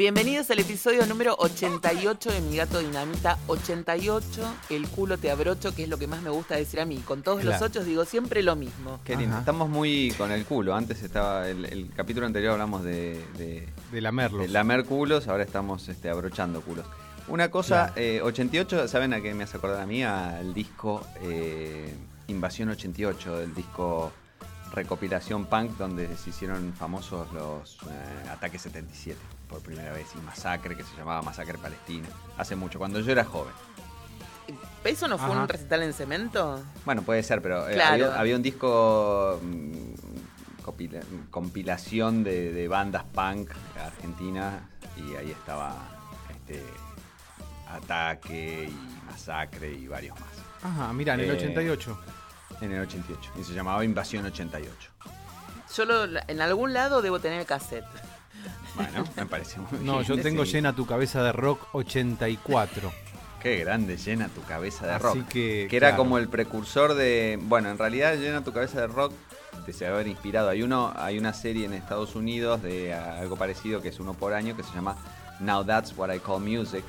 Bienvenidos al episodio número 88 de Mi Gato Dinamita. 88, el culo te abrocho, que es lo que más me gusta decir a mí. Con todos los Claro. ocho digo siempre lo mismo. Qué lindo. Ajá. Estamos muy con el culo. Antes estaba. El, el capítulo anterior hablamos de, de, De lamerlos. de lamer culos, ahora estamos este, abrochando culos. Una cosa, eh, 88, ¿saben a qué me hace acordar a mí? Al disco eh, Invasión 88, del disco recopilación punk, donde se hicieron famosos los eh, Ataques 77 por primera vez y Masacre, que se llamaba Masacre Palestina. Hace mucho, cuando yo era joven. ¿Eso no fue Ajá. un recital en cemento? Bueno, puede ser, pero eh, Claro. había, había un disco mm, compila- compilación de, de bandas punk argentinas y ahí estaba este Ataque y Masacre y varios más. Ajá, mira, en el Eh, 88. En el 88. Y se llamaba Invasión 88. Yo lo- en algún lado debo tener el cassette. Bueno, me parece muy No, bien. yo tengo Sí. llena tu cabeza de rock 84. Qué grande, llena tu cabeza de Así rock. que, Que era claro. como el precursor de. Bueno, en realidad llena tu cabeza de rock. Te se haber inspirado. Hay uno, hay una serie en Estados Unidos de algo parecido que es uno por año que se llama Now That's What I Call Music.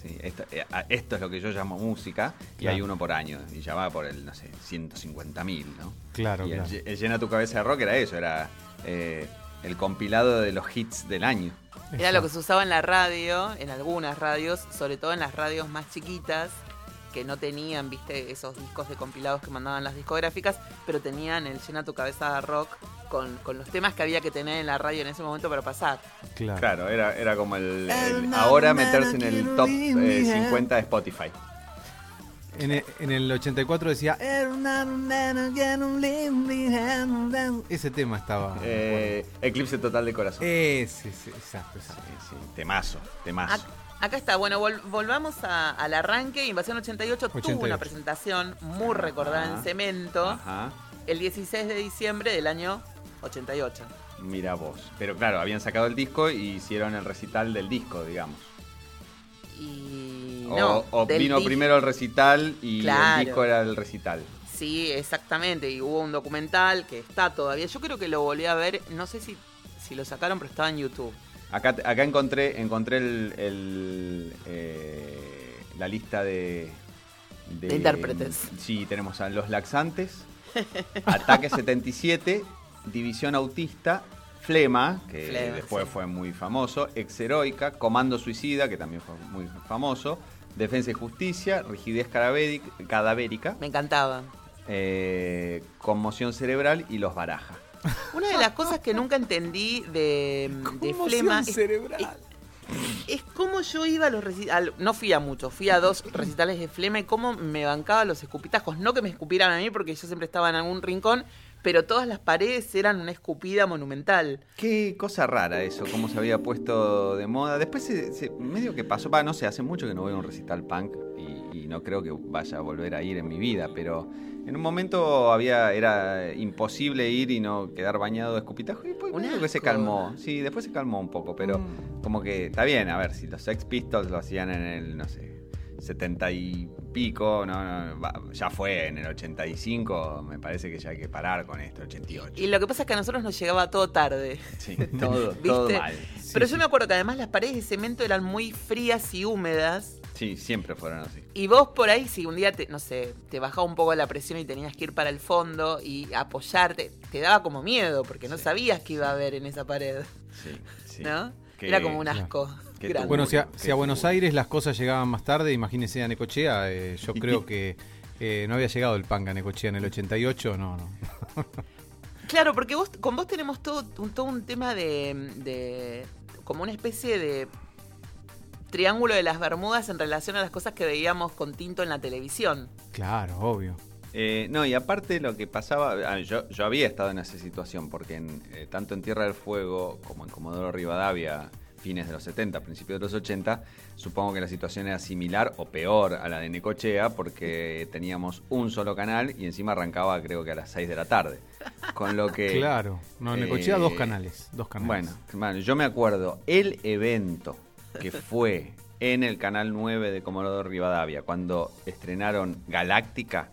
Sí, esto, eh, esto es lo que yo llamo música y hay uno por año y ya va por el, no sé, 150 mil, ¿no? Claro, y claro. el llena tu cabeza de rock era eso, era eh, el compilado de los hits del año. Era lo que se usaba en la radio, en algunas radios, sobre todo en las radios más chiquitas, que no tenían, viste, esos discos de compilados que mandaban las discográficas, pero tenían el llena tu cabeza de rock con, con los temas que había que tener en la radio en ese momento para pasar. Claro. Claro, era, era como el, el- ahora meterse en el top eh, 50 de Spotify. En, el, en el 84 decía. Ese tema estaba. Eh, Eclipse total de corazón. Ese, ese, exacto. ese. Sí, sí, temazo, temazo. Ac- Acá está, bueno, vol- volvamos a- al arranque. Invasión 88, tuvo 88. una presentación muy recordada en. Cemento Ajá, el 16 de diciembre del año 88. mira vos. Pero claro, habían sacado el disco y hicieron el recital del disco, digamos. Y O, no, o del vino primero el recital y Claro. el disco era el recital. Sí, exactamente. Y hubo un documental que está todavía. Yo creo que lo volví a ver. No sé si, si lo sacaron, pero estaba en YouTube. Acá, acá encontré, encontré el, el, eh, la lista de, De intérpretes. Sí, tenemos a Los Laxantes, Ataque 77, División Autista, Flema, que Flema, después sí. fue muy famoso, Exheroica, Comando Suicida, que también fue muy famoso, Defensa y Justicia, Rigidez Cadavéric- Cadavérica, Me encantaba. eh, Conmoción Cerebral y Los Baraja. Una de las cosas que nunca entendí de, de Flema es, cerebral. es cómo yo iba a los recitales. No fui a muchos, fui a dos recitales de Flema y cómo me bancaba los escupitajos. No que me escupieran a mí porque yo siempre estaba en algún rincón, pero todas las paredes eran una escupida monumental. Qué cosa rara eso, cómo se había puesto de moda. Después se, se- medio que pasó, va, no sé, hace mucho que no voy a un recital punk y, y no creo que vaya a volver a ir en mi vida, pero en un momento había era imposible ir y no quedar bañado de escupitajo y después medio que se calmó. Sí, después se calmó un poco, pero Mm. como que está bien, a ver, si los Sex Pistols lo hacían en el, no sé, 70 y pico, no, no, ya fue en el 85, me parece que ya hay que parar con esto, 88. Y lo que pasa es que a nosotros nos llegaba todo tarde. Sí, todo, mal. Pero yo me acuerdo que además las paredes de cemento eran muy frías y húmedas. Sí, siempre fueron así. Y vos por ahí, si un día te, no sé, te bajaba un poco la presión y tenías que ir para el fondo y apoyarte, te daba como miedo porque no Sí. sabías qué iba a haber en esa pared, Sí, sí. ¿no? Que- Era como un asco. Grande. Bueno, si a, Qué si a Buenos. Aires las cosas llegaban más tarde, imagínese a Necochea, eh, yo creo que eh, no había llegado el punk a Necochea en el 88, no, no. Claro, porque vos, con vos tenemos todo, un, todo un tema de, de- como una especie de triángulo de las Bermudas en relación a las cosas que veíamos con tinto en la televisión. Claro, obvio. Eh, no, y aparte lo que pasaba, ah, yo, yo había estado en esa situación, porque en, eh, tanto en Tierra del Fuego como en Comodoro Rivadavia, fines de los 70, principios de los 80, supongo que la situación era similar o peor a la de Necochea, porque teníamos un solo canal y encima arrancaba creo que a las 6 de la tarde. Con lo que... Claro. No, en Necochea dos eh, canales, dos canales. Bueno, bueno, yo me acuerdo el evento que fue en el canal 9 de Comodoro Rivadavia cuando estrenaron Galáctica.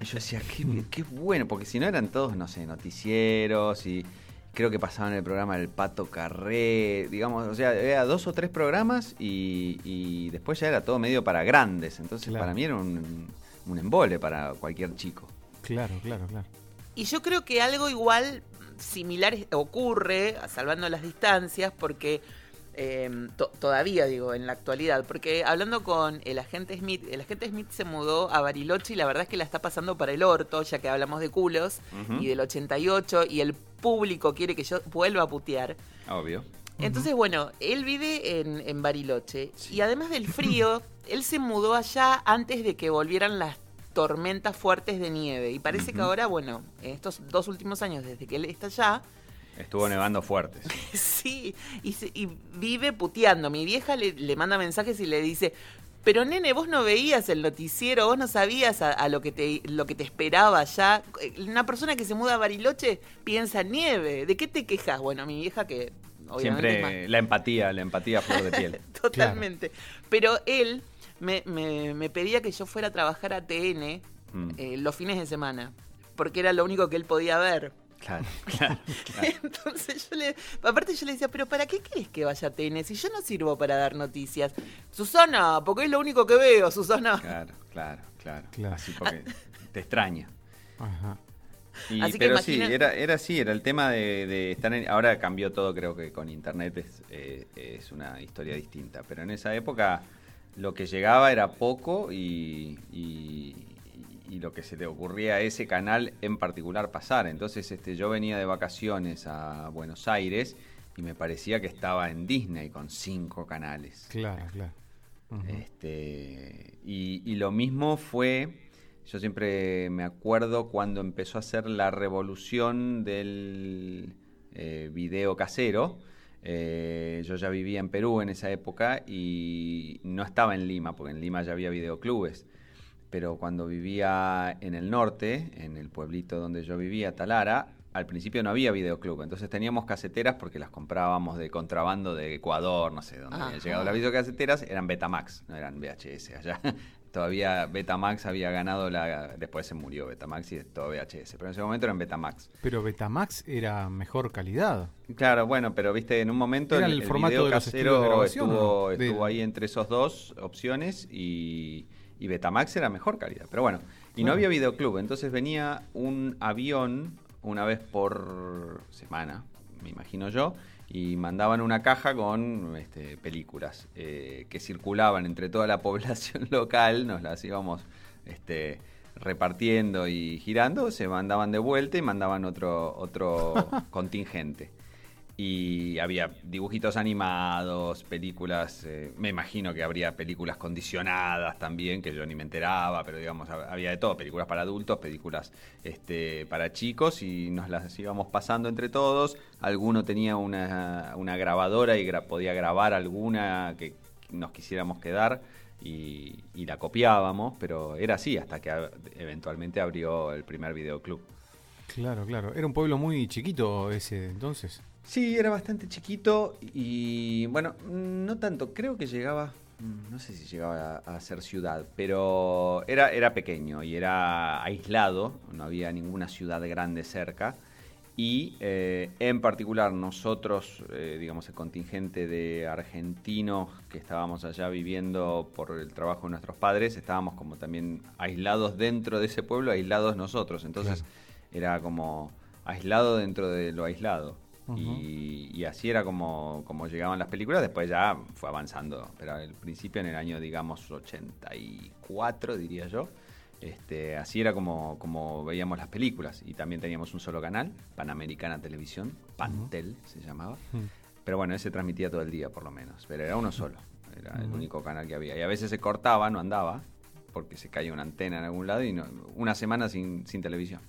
Y yo decía, qué, qué bueno, porque si no eran todos, no sé, noticieros y, creo que pasaban el programa del Pato Carré, digamos, o sea, era dos o tres programas y, después ya era todo medio para grandes. Entonces para mí era un, un embole para cualquier chico. Claro, claro, claro. Y yo creo que algo igual similar ocurre, salvando las distancias, porque Em, todavía digo, en la actualidad, porque hablando con el agente Smith, el agente Smith se mudó a Bariloche y la verdad es que la está pasando para el orto, ya que hablamos de culos y del 88 y el público quiere que yo vuelva a putear. Obvio. Entonces, bueno, él vive en, Bariloche y además del frío, él se mudó allá antes de que volvieran las tormentas fuertes de nieve y parece que ahora, bueno, en estos dos últimos años desde que él está allá, Estuvo nevando fuerte. Sí, y, vive puteando. Mi vieja le, manda mensajes y le dice, pero nene, vos no veías el noticiero, vos no sabías a, lo, que te, lo que te esperaba ya. Una persona que se muda a Bariloche piensa nieve. ¿De qué te quejas? Bueno, mi vieja que... Obviamente Siempre la empatía, la empatía flor de piel. Totalmente. Pero él me, me, pedía que yo fuera a trabajar a TN mm. eh, los fines de semana, porque era lo único que él podía ver. Claro, claro, Entonces yo le, aparte yo le decía, pero ¿para qué crees que vaya a TN si yo no sirvo para dar noticias? Susana, porque es lo único que veo, Susana. Claro, claro, claro. Así porque te extraña. Ajá. pero sí, era, era así, era el tema de, estar en, Ahora cambió todo, creo que con internet es, eh, es una historia distinta. Pero en esa época lo que llegaba era poco y y lo que se le ocurría a ese canal en particular pasar. Entonces este, yo venía de vacaciones a Buenos Aires y me parecía que estaba en Disney con cinco canales. Claro, claro. este, y, lo mismo fue, yo siempre me acuerdo cuando empezó a hacer la revolución del eh, video casero. Eh, yo ya vivía en Perú en esa época y no estaba en Lima, porque en Lima ya había videoclubes pero cuando vivía en el norte, en el pueblito donde yo vivía, Talara, al principio no había videoclub, entonces teníamos caseteras porque las comprábamos de contrabando de Ecuador, no sé, donde había llegado las videocaseteras, eran Betamax, no eran VHS allá. Todavía Betamax había ganado la... Después se murió Betamax y todo VHS, pero en ese momento eran Betamax. Pero Betamax era mejor calidad. Claro, bueno, pero viste, en un momento el, el, formato video casero estuvo, estuvo ahí entre esos dos opciones y y Betamax era mejor calidad. Pero bueno, y no había videoclub, entonces venía un avión una vez por semana, me imagino yo, y mandaban una caja con este, películas eh, que circulaban entre toda la población local, nos las íbamos este, repartiendo y girando, se mandaban de vuelta y mandaban otro, otro contingente y había dibujitos animados, películas, eh, me imagino que habría películas condicionadas también, que yo ni me enteraba, pero digamos, había de todo, películas para adultos, películas este, para chicos y nos las íbamos pasando entre todos, alguno tenía una, una grabadora y podía grabar alguna que nos quisiéramos quedar. Y, y la copiábamos, pero era así hasta que eventualmente abrió el primer videoclub. Claro, claro. Era un pueblo muy chiquito ese entonces. Sí, era bastante chiquito y bueno, no tanto, creo que llegaba, mm, no sé si llegaba a, ser ciudad, pero era, era pequeño y era aislado, no había ninguna ciudad grande cerca. Y eh, en particular nosotros, eh, digamos, el contingente de argentinos que estábamos allá viviendo por el trabajo de nuestros padres, estábamos como también aislados dentro de ese pueblo, aislados nosotros. Entonces era como aislado dentro de lo aislado y, así era como, como llegaban las películas, después ya fue avanzando, pero al principio en el año, digamos, 84, diría yo, este, así era como, como veíamos las películas. Y también teníamos un solo canal, Panamericana Televisión, Pantel se llamaba, pero bueno, ese transmitía todo el día por lo menos, pero era uno solo, era el único canal que había. Y a veces se cortaba, no andaba, porque se caía una antena en algún lado y una semana sin, sin televisión.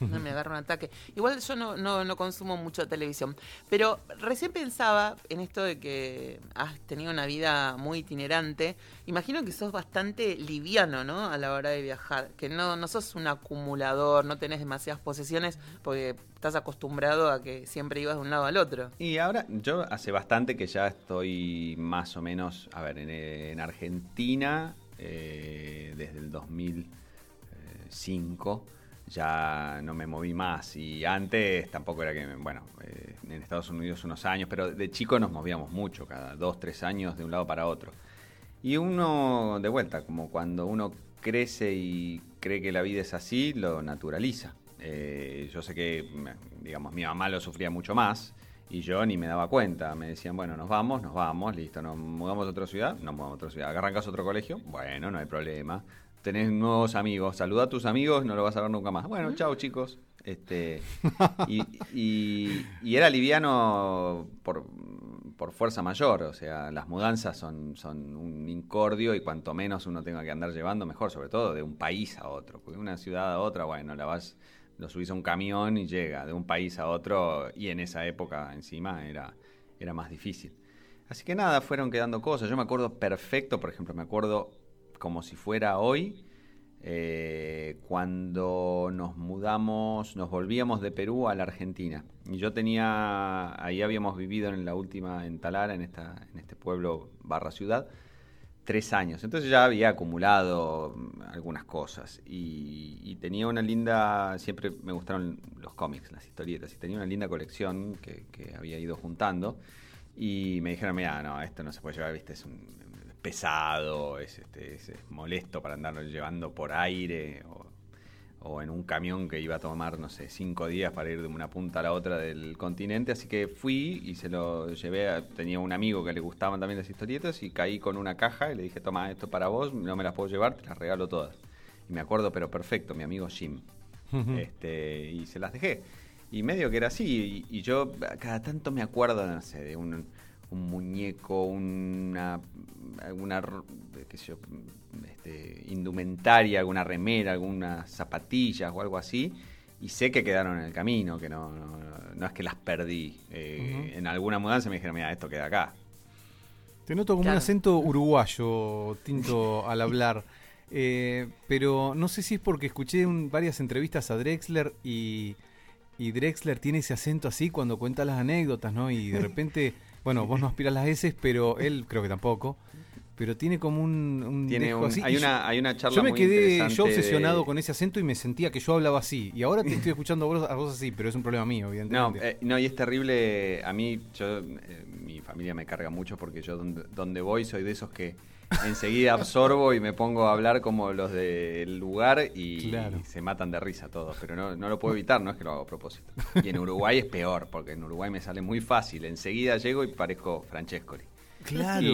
No me agarra un ataque. Igual yo no, no, no, consumo mucho televisión. Pero recién pensaba en esto de que has tenido una vida muy itinerante. Imagino que sos bastante liviano, ¿no? A la hora de viajar. Que no, no sos un acumulador, no tenés demasiadas posesiones porque estás acostumbrado a que siempre ibas de un lado al otro. Y ahora, yo hace bastante que ya estoy más o menos, a ver, en, Argentina, eh, desde el 2005 ya no me moví más. Y antes tampoco era que, bueno, eh, en Estados Unidos unos años, pero de chico nos movíamos mucho, cada dos, tres años de un lado para otro. Y uno, de vuelta, como cuando uno crece y cree que la vida es así, lo naturaliza. Eh, yo sé que, digamos, mi mamá lo sufría mucho más y yo ni me daba cuenta. Me decían, bueno, nos vamos, nos vamos, listo, nos mudamos a otra ciudad, nos mudamos a otra ciudad. ¿Arrancas otro colegio? Bueno, no hay problema tenés nuevos amigos, saluda a tus amigos, no lo vas a ver nunca más. Bueno, chao chicos. Este, y, era liviano por, fuerza mayor, o sea, las mudanzas son, son un incordio y cuanto menos uno tenga que andar llevando, mejor, sobre todo de un país a otro. Porque una ciudad a otra, bueno, la vas, lo subís a un camión y llega de un país a otro y en esa época encima era, era más difícil. Así que nada, fueron quedando cosas. Yo me acuerdo perfecto, por ejemplo, me acuerdo como si fuera hoy, eh, cuando nos mudamos, nos volvíamos de Perú a la Argentina. Y yo tenía, ahí habíamos vivido en la última, en Talara, en, esta, en este pueblo barra ciudad, tres años. Entonces ya había acumulado algunas cosas. Y, tenía una linda, siempre me gustaron los cómics, las historietas, y tenía una linda colección que, que había ido juntando. Y me dijeron, mira, no, esto no se puede llevar, viste, es un, pesado, es, este, es, molesto para andarlo llevando por aire o, en un camión que iba a tomar, no sé, cinco días para ir de una punta a la otra del continente. Así que fui y se lo llevé. tenía un amigo que le gustaban también las historietas y caí con una caja y le dije, toma, esto para vos, no me las puedo llevar, te las regalo todas. Y me acuerdo, pero perfecto, mi amigo Jim. este, y se las dejé. Y medio que era así. Y, y, yo cada tanto me acuerdo, no sé, de un un muñeco, una alguna qué sé yo, este, indumentaria, alguna remera, algunas zapatillas o algo así, y sé que quedaron en el camino, que no, no, es que las perdí. Eh, en alguna mudanza me dijeron, mira, esto queda acá. Te noto como un acento uruguayo, Tinto, al hablar. Eh, pero no sé si es porque escuché varias entrevistas a Drexler y, y Drexler tiene ese acento así cuando cuenta las anécdotas, ¿no? Y de repente bueno, vos no aspiras las S, pero él creo que tampoco. Pero tiene como un, tiene Hay, una, hay una charla Yo me quedé yo obsesionado con ese acento y me sentía que yo hablaba así. Y ahora te estoy escuchando a vos, así, pero es un problema mío, evidentemente. No, eh, no y es terrible. A mí, yo, eh, mi familia me carga mucho porque yo donde, donde voy soy de esos que enseguida absorbo y me pongo a hablar como los del lugar y, se matan de risa todos, pero no, no, lo puedo evitar, no es que lo hago a propósito. Y en Uruguay es peor, porque en Uruguay me sale muy fácil, enseguida llego y parezco Francescoli. Claro.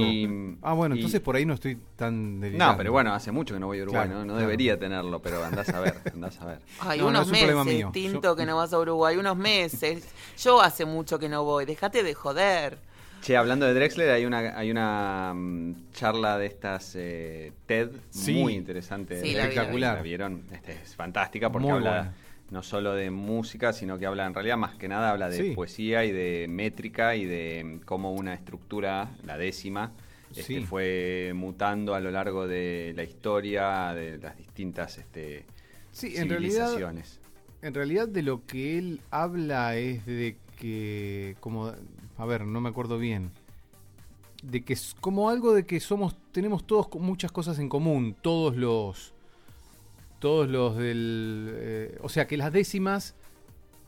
ah, bueno, entonces por ahí no estoy tan No, pero bueno, hace mucho que no voy a Uruguay, ¿no? debería tenerlo, pero andás a ver, andás a ver. Ay, unos meses, tinto que no vas a Uruguay, unos meses. Yo hace mucho que no voy, déjate de joder. Che, hablando de Drexler, hay una, hay una mm, charla de estas eh, TED muy interesante. Sí, espectacular. La vieron? Este, es fantástica porque habla no solo de música, sino que habla en realidad más que nada habla de poesía y de métrica y de cómo una estructura, la décima, este, fue mutando a lo largo de la historia de las distintas este, sí, En realidad, en realidad de lo que él habla es de que, como a ver, no me acuerdo bien, de que es como algo de que somos, tenemos todos muchas cosas en común, todos los, todos los del, eh, o sea, que las décimas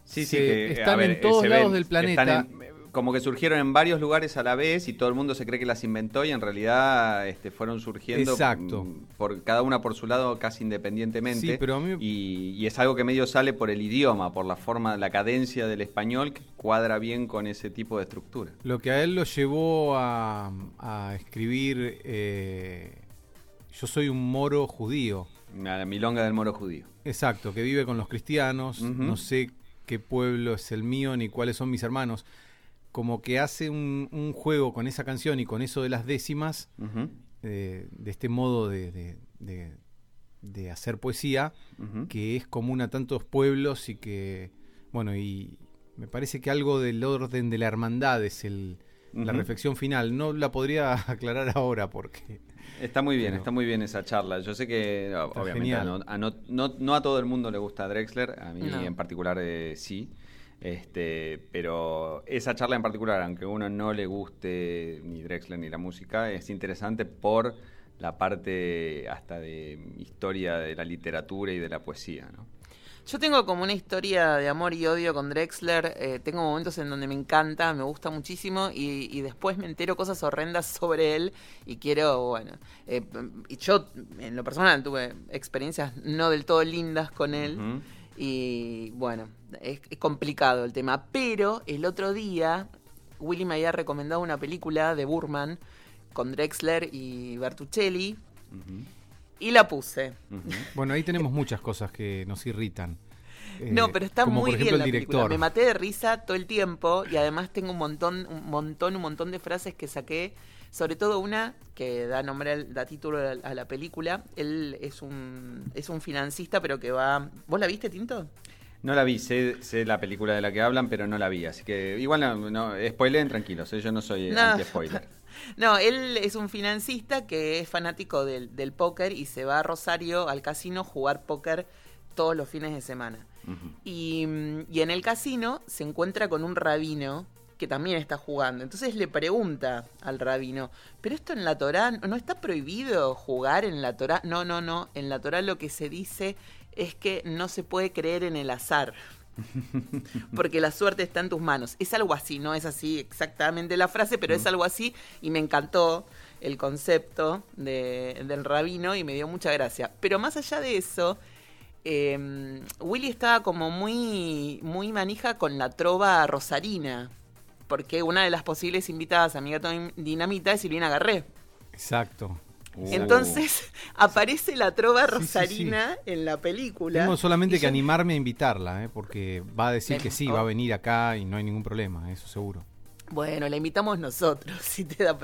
sí, sí, que, están en todos lados del planeta como que surgieron en varios lugares a la vez y todo el mundo se cree que las inventó y en realidad este, fueron surgiendo Exacto. Mm, por cada una por su lado casi independientemente. Sí, pero y, es algo que medio sale por el idioma, por la forma, la cadencia del español que cuadra bien con ese tipo de estructura. Lo que a él lo llevó a, escribir eh, Yo soy un moro judío. La milonga del moro judío. Exacto, que vive con los cristianos, no sé qué pueblo es el mío ni cuáles son mis hermanos como que hace un, juego con esa canción y con eso de las décimas, eh, de este modo de, de, hacer poesía, que es común a tantos pueblos y que, bueno, y me parece que algo del orden de la hermandad es el, la reflexión final. No la podría aclarar ahora porque... Está muy bien, está muy bien esa charla. Yo sé que, obviamente, a no, no, a todo el mundo le gusta Drexler, a mí en particular eh, sí. Este, pero esa charla en particular, aunque a uno no le guste ni Drexler ni la música, es interesante por la parte hasta de historia de la literatura y de la poesía, ¿no? Yo tengo como una historia de amor y odio con Drexler. Eh, tengo momentos en donde me encanta, me gusta muchísimo y, después me entero cosas horrendas sobre él y quiero, bueno, eh, y yo en lo personal tuve experiencias no del todo lindas con él. Y bueno, es, complicado el tema. Pero el otro día, Willy me había recomendado una película de Burman con Drexler y Bertuccelli. Y la puse. Bueno, ahí tenemos muchas cosas que nos irritan. no, eh, pero está muy bien la película. Me maté de risa todo el tiempo y además tengo un montón, un montón, un montón de frases que saqué. Sobre todo una que da nombre, da título a la película. Él es un, es un financista, pero que va. ¿Vos la viste, Tinto? No la vi, sé, sé, la película de la que hablan, pero no la vi. Así que igual no, no spoileen tranquilos, ¿eh? yo no soy anti-spoiler. No, él es un financista que es fanático del, del, póker y se va a Rosario al casino a jugar póker todos los fines de semana. y, y, en el casino se encuentra con un rabino que también está jugando. Entonces le pregunta al rabino, ¿pero esto en la Torá no está prohibido jugar en la Torá? No, no, no. En la Torá lo que se dice es que no se puede creer en el azar. Porque la suerte está en tus manos. Es algo así, no es así exactamente la frase, pero es algo así y me encantó el concepto del rabino y me dio mucha gracia. Pero más allá de eso, em, Willy estaba como muy, muy manija con la trova rosarina. Porque una de las posibles invitadas a Mi Gato Dinamita es Silvina Garré. Exacto. Uh. Entonces aparece la trova rosarina en la película. Tengo solamente que animarme a invitarla, ¿eh? porque va a decir que sí, va a venir acá y no hay ningún problema, eso seguro. Bueno, la invitamos nosotros, si te da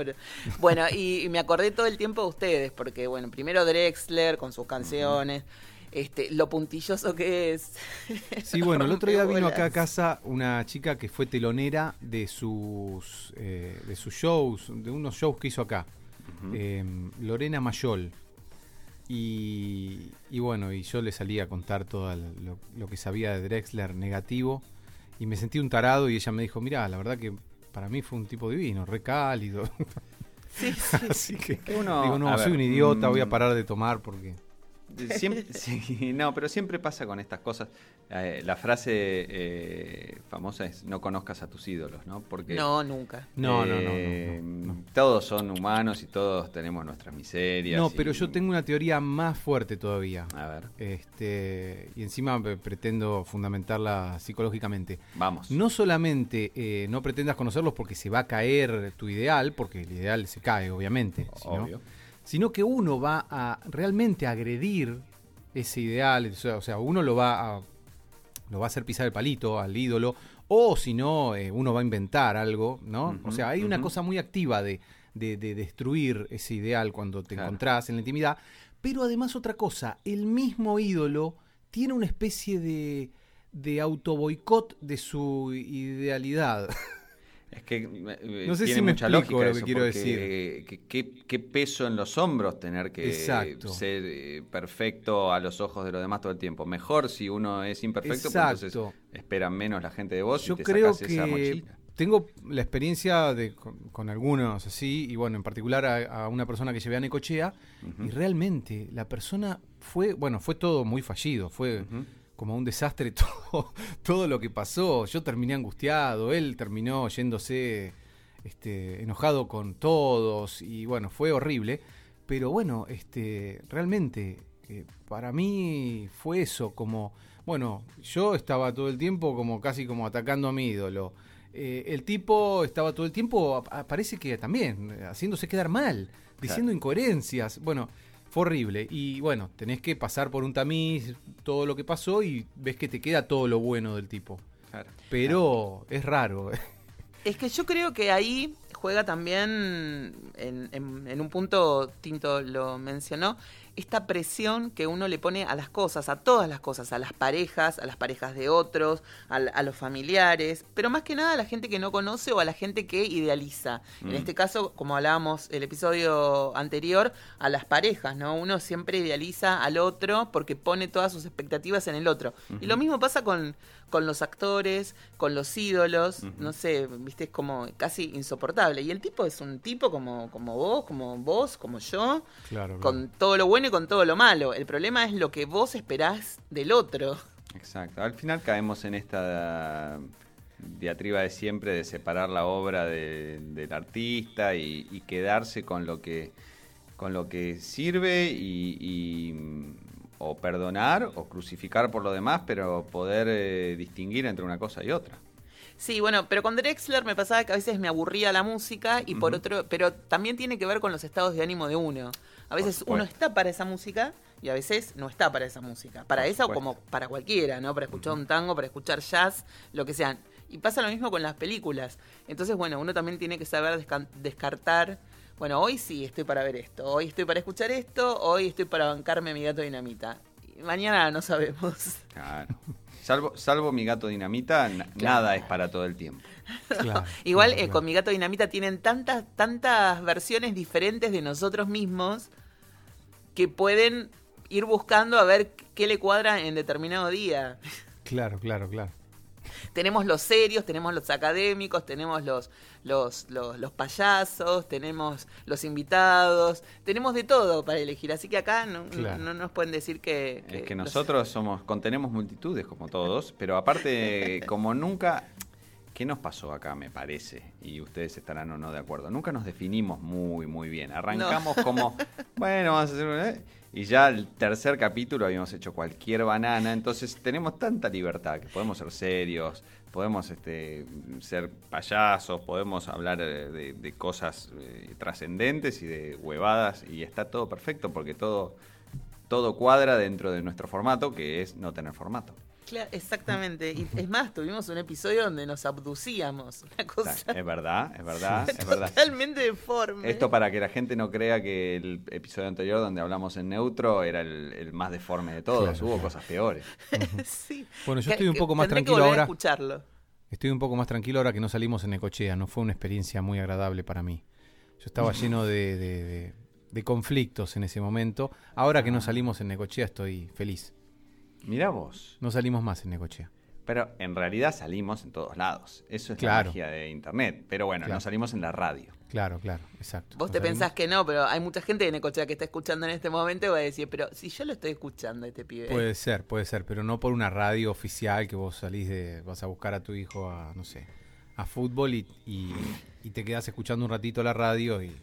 Bueno, y, me acordé todo el tiempo de ustedes, porque bueno, primero Drexler con sus canciones, este, lo puntilloso que es. Sí, bueno, el otro día vino acá a casa una chica que fue telonera de sus eh, de sus shows, de unos shows que hizo acá. Em, Lorena Mayol. Y, bueno, y yo le salí a contar todo lo, que sabía de Drexler negativo. Y me sentí un tarado y ella me dijo, mira, la verdad que para mí fue un tipo divino, recálido. Sí, Así que uno, digo, no, soy un idiota, voy a mm. parar de tomar porque... Siempre, no, pero siempre pasa con estas cosas. Eh, la frase eh, famosa es no conozcas a tus ídolos, ¿no? Porque no, nunca. No, no, no, Todos son humanos y todos tenemos nuestras miserias. No, pero yo tengo una teoría más fuerte todavía. A ver. Este, y encima pretendo fundamentarla psicológicamente. Vamos. No solamente eh, no pretendas conocerlos porque se va a caer tu ideal, porque el ideal se cae, obviamente. Obvio sino que uno va a realmente agredir ese ideal, o sea, uno lo va a, lo va a hacer pisar el palito al ídolo, o si no, eh, uno va a inventar algo, ¿no? o sea, hay una cosa muy activa de, de, destruir ese ideal cuando te encontrás en la intimidad, pero además otra cosa, el mismo ídolo tiene una especie de, de autoboicot de su idealidad. Es que eh, no sé tiene si me mucha lógica lo que quiero decir. ¿qué, peso en los hombros tener que ser eh, perfecto a los ojos de los demás todo el tiempo. Mejor si uno es imperfecto, pues entonces esperan menos la gente de vos Yo y te creo que esa mochila. Tengo la experiencia de, con, algunos así, y bueno, en particular a, una persona que llevé a Necochea, y realmente la persona fue, bueno, fue todo muy fallido, fue como un desastre todo, todo lo que pasó. Yo terminé angustiado, él terminó yéndose este, enojado con todos y bueno, fue horrible. Pero bueno, este, realmente eh, para mí fue eso, como, bueno, yo estaba todo el tiempo como casi como atacando a mi ídolo. Eh, el tipo estaba todo el tiempo, parece que también, haciéndose quedar mal, diciendo incoherencias. Bueno, fue horrible. Y bueno, tenés que pasar por un tamiz todo lo que pasó y ves que te queda todo lo bueno del tipo. Pero es raro. Es que yo creo que ahí juega también, en, en un punto Tinto lo mencionó, esta presión que uno le pone a las cosas, a todas las cosas, a las parejas, a las parejas de otros, a, los familiares, pero más que nada a la gente que no conoce o a la gente que idealiza. En mm. este caso, como hablábamos el episodio anterior, a las parejas, ¿no? Uno siempre idealiza al otro porque pone todas sus expectativas en el otro. Y lo mismo pasa con, con los actores, con los ídolos, no sé, viste, es como casi insoportable. Y el tipo es un tipo como, como vos, como vos, como yo, con todo lo bueno con todo lo malo. El problema es lo que vos esperás del otro. Exacto. Al final caemos en esta diatriba de siempre de separar la obra del artista y, quedarse con lo que con lo que sirve y, o perdonar o crucificar por lo demás, pero poder eh, distinguir entre una cosa y otra. Sí, bueno, pero con Drexler me pasaba que a veces me aburría la música y por otro, pero también tiene que ver con los estados de ánimo de uno. A veces uno está para esa música y a veces no está para esa música. Para esa o como para cualquiera, ¿no? Para escuchar un tango, para escuchar jazz, lo que sea. Y pasa lo mismo con las películas. Entonces, bueno, uno también tiene que saber descartar. Bueno, hoy sí estoy para ver esto, hoy estoy para escuchar esto, hoy estoy para bancarme mi gato dinamita. Y mañana no sabemos. Claro. Salvo, salvo mi gato dinamita, nada es para todo el tiempo. Igual eh, con mi gato dinamita tienen tantas, tantas versiones diferentes de nosotros mismos que pueden ir buscando a ver qué le cuadra en determinado día. Claro, claro, claro. Tenemos los serios, tenemos los académicos, tenemos los, los, los, payasos, tenemos los invitados, tenemos de todo para elegir. Así que acá no, no, nos pueden decir que... es que nosotros somos contenemos multitudes como todos, pero aparte, como nunca... ¿Qué nos pasó acá, me parece? Y ustedes estarán o no de acuerdo. Nunca nos definimos muy, muy bien. Arrancamos como, bueno, vamos a hacer... ¿eh? Y ya el tercer capítulo habíamos hecho cualquier banana, entonces tenemos tanta libertad que podemos ser serios, podemos este, ser payasos, podemos hablar de, de cosas eh, trascendentes y de huevadas y está todo perfecto porque todo, todo cuadra dentro de nuestro formato que es no tener formato exactamente. Y es más, tuvimos un episodio donde nos abducíamos. Una cosa. Es verdad, es verdad, es verdad. Totalmente deforme. Esto para que la gente no crea que el episodio anterior donde hablamos en neutro era el, más deforme de todos. Hubo cosas peores. sí. Bueno, yo estoy un poco más tranquilo ahora. escucharlo. Estoy un poco más tranquilo ahora que no salimos en Necochea. No fue una experiencia muy agradable para mí. Yo estaba lleno de, de conflictos en ese momento. Ahora que no salimos en Necochea estoy feliz. Mira vos. No salimos más en Necochea. Pero en realidad salimos en todos lados. Eso es la magia de Internet. Pero bueno, no salimos en la radio. Claro, claro, exacto. Vos te pensás que no, pero hay mucha gente de Necochea que está escuchando en este momento y va a decir, pero si yo lo estoy escuchando este pibe. Puede ser, puede ser, pero no por una radio oficial que vos salís de, vas a buscar a tu hijo a, no sé, a fútbol y, y, te quedás escuchando un ratito la radio y,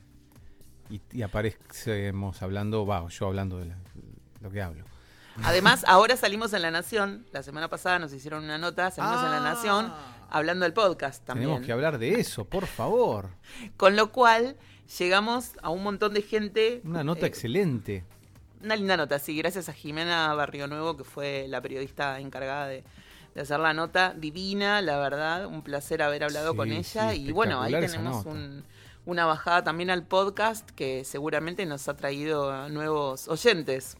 y, aparecemos hablando, va, yo hablando de lo que hablo. Además, ahora salimos en La Nación. La semana pasada nos hicieron una nota, salimos en La ah. Nación, hablando del podcast también. Tenemos que hablar de eso, por favor. Con lo cual, llegamos a un montón de gente. Una nota eh, excelente. Una linda nota, sí, gracias a Jimena Barrio Nuevo, que fue la periodista encargada de, hacer la nota. Divina, la verdad, un placer haber hablado con ella. y bueno, ahí tenemos una bajada también al podcast que seguramente nos ha traído nuevos oyentes.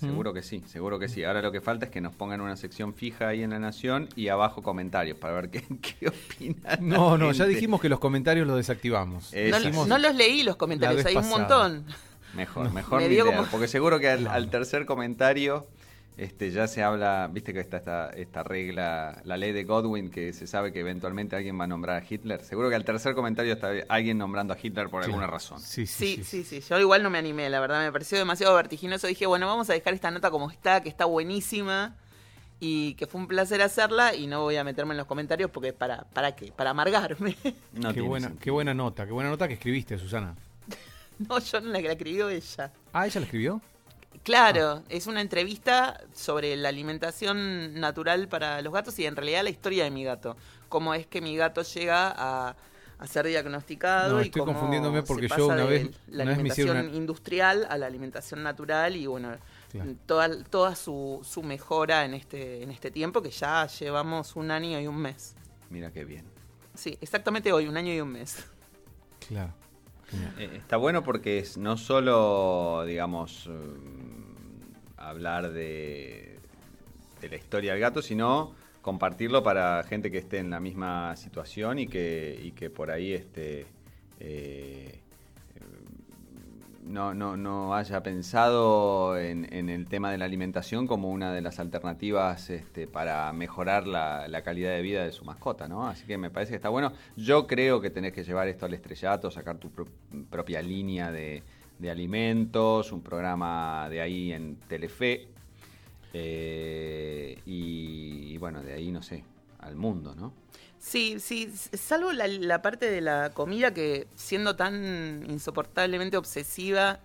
Seguro que sí, seguro que sí. Ahora lo que falta es que nos pongan una sección fija ahí en La Nación y abajo comentarios para ver qué, qué opinan. No, no, ya dijimos que los comentarios los desactivamos. No, los leí los comentarios, hay un montón. Mejor, mejor porque seguro que al tercer comentario este, ya se habla, viste que está esta, esta regla, la ley de Godwin, que se sabe que eventualmente alguien va a nombrar a Hitler. Seguro que al tercer comentario está alguien nombrando a Hitler por alguna razón. Sí sí, sí sí Yo igual no me animé, la verdad, me pareció demasiado vertiginoso. Dije, bueno, vamos a dejar esta nota como está, que está buenísima y que fue un placer hacerla y no voy a meterme en los comentarios porque para, ¿para qué? Para amargarme. qué, buena, qué buena nota, qué buena nota que escribiste, Susana. no, yo no la, la escribió ella. Ah, ¿ella la escribió? Claro, es una entrevista sobre la alimentación natural para los gatos y en realidad la historia de mi gato. Cómo es que mi gato llega a, ser diagnosticado y estoy confundiéndome porque yo una vez la alimentación industrial a la alimentación natural y bueno toda toda su, su mejora en este en este tiempo que ya llevamos un año y un mes. Mira qué bien. Sí, exactamente hoy, un año y un mes. Claro. Eh, está bueno porque es no solo, digamos, mm, hablar de, de, la historia del gato, sino compartirlo para gente que esté en la misma situación y que, y que por ahí este, eh, no, no, no haya pensado en, el tema de la alimentación como una de las alternativas este, para mejorar la, calidad de vida de su mascota, ¿no? Así que me parece que está bueno. Yo creo que tenés que llevar esto al estrellato, sacar tu propia línea de, alimentos, un programa de ahí en Telefe. Eh, y, bueno, de ahí, no sé, al mundo, ¿no? Sí, sí, salvo la, parte de la comida que siendo tan insoportablemente obsesiva,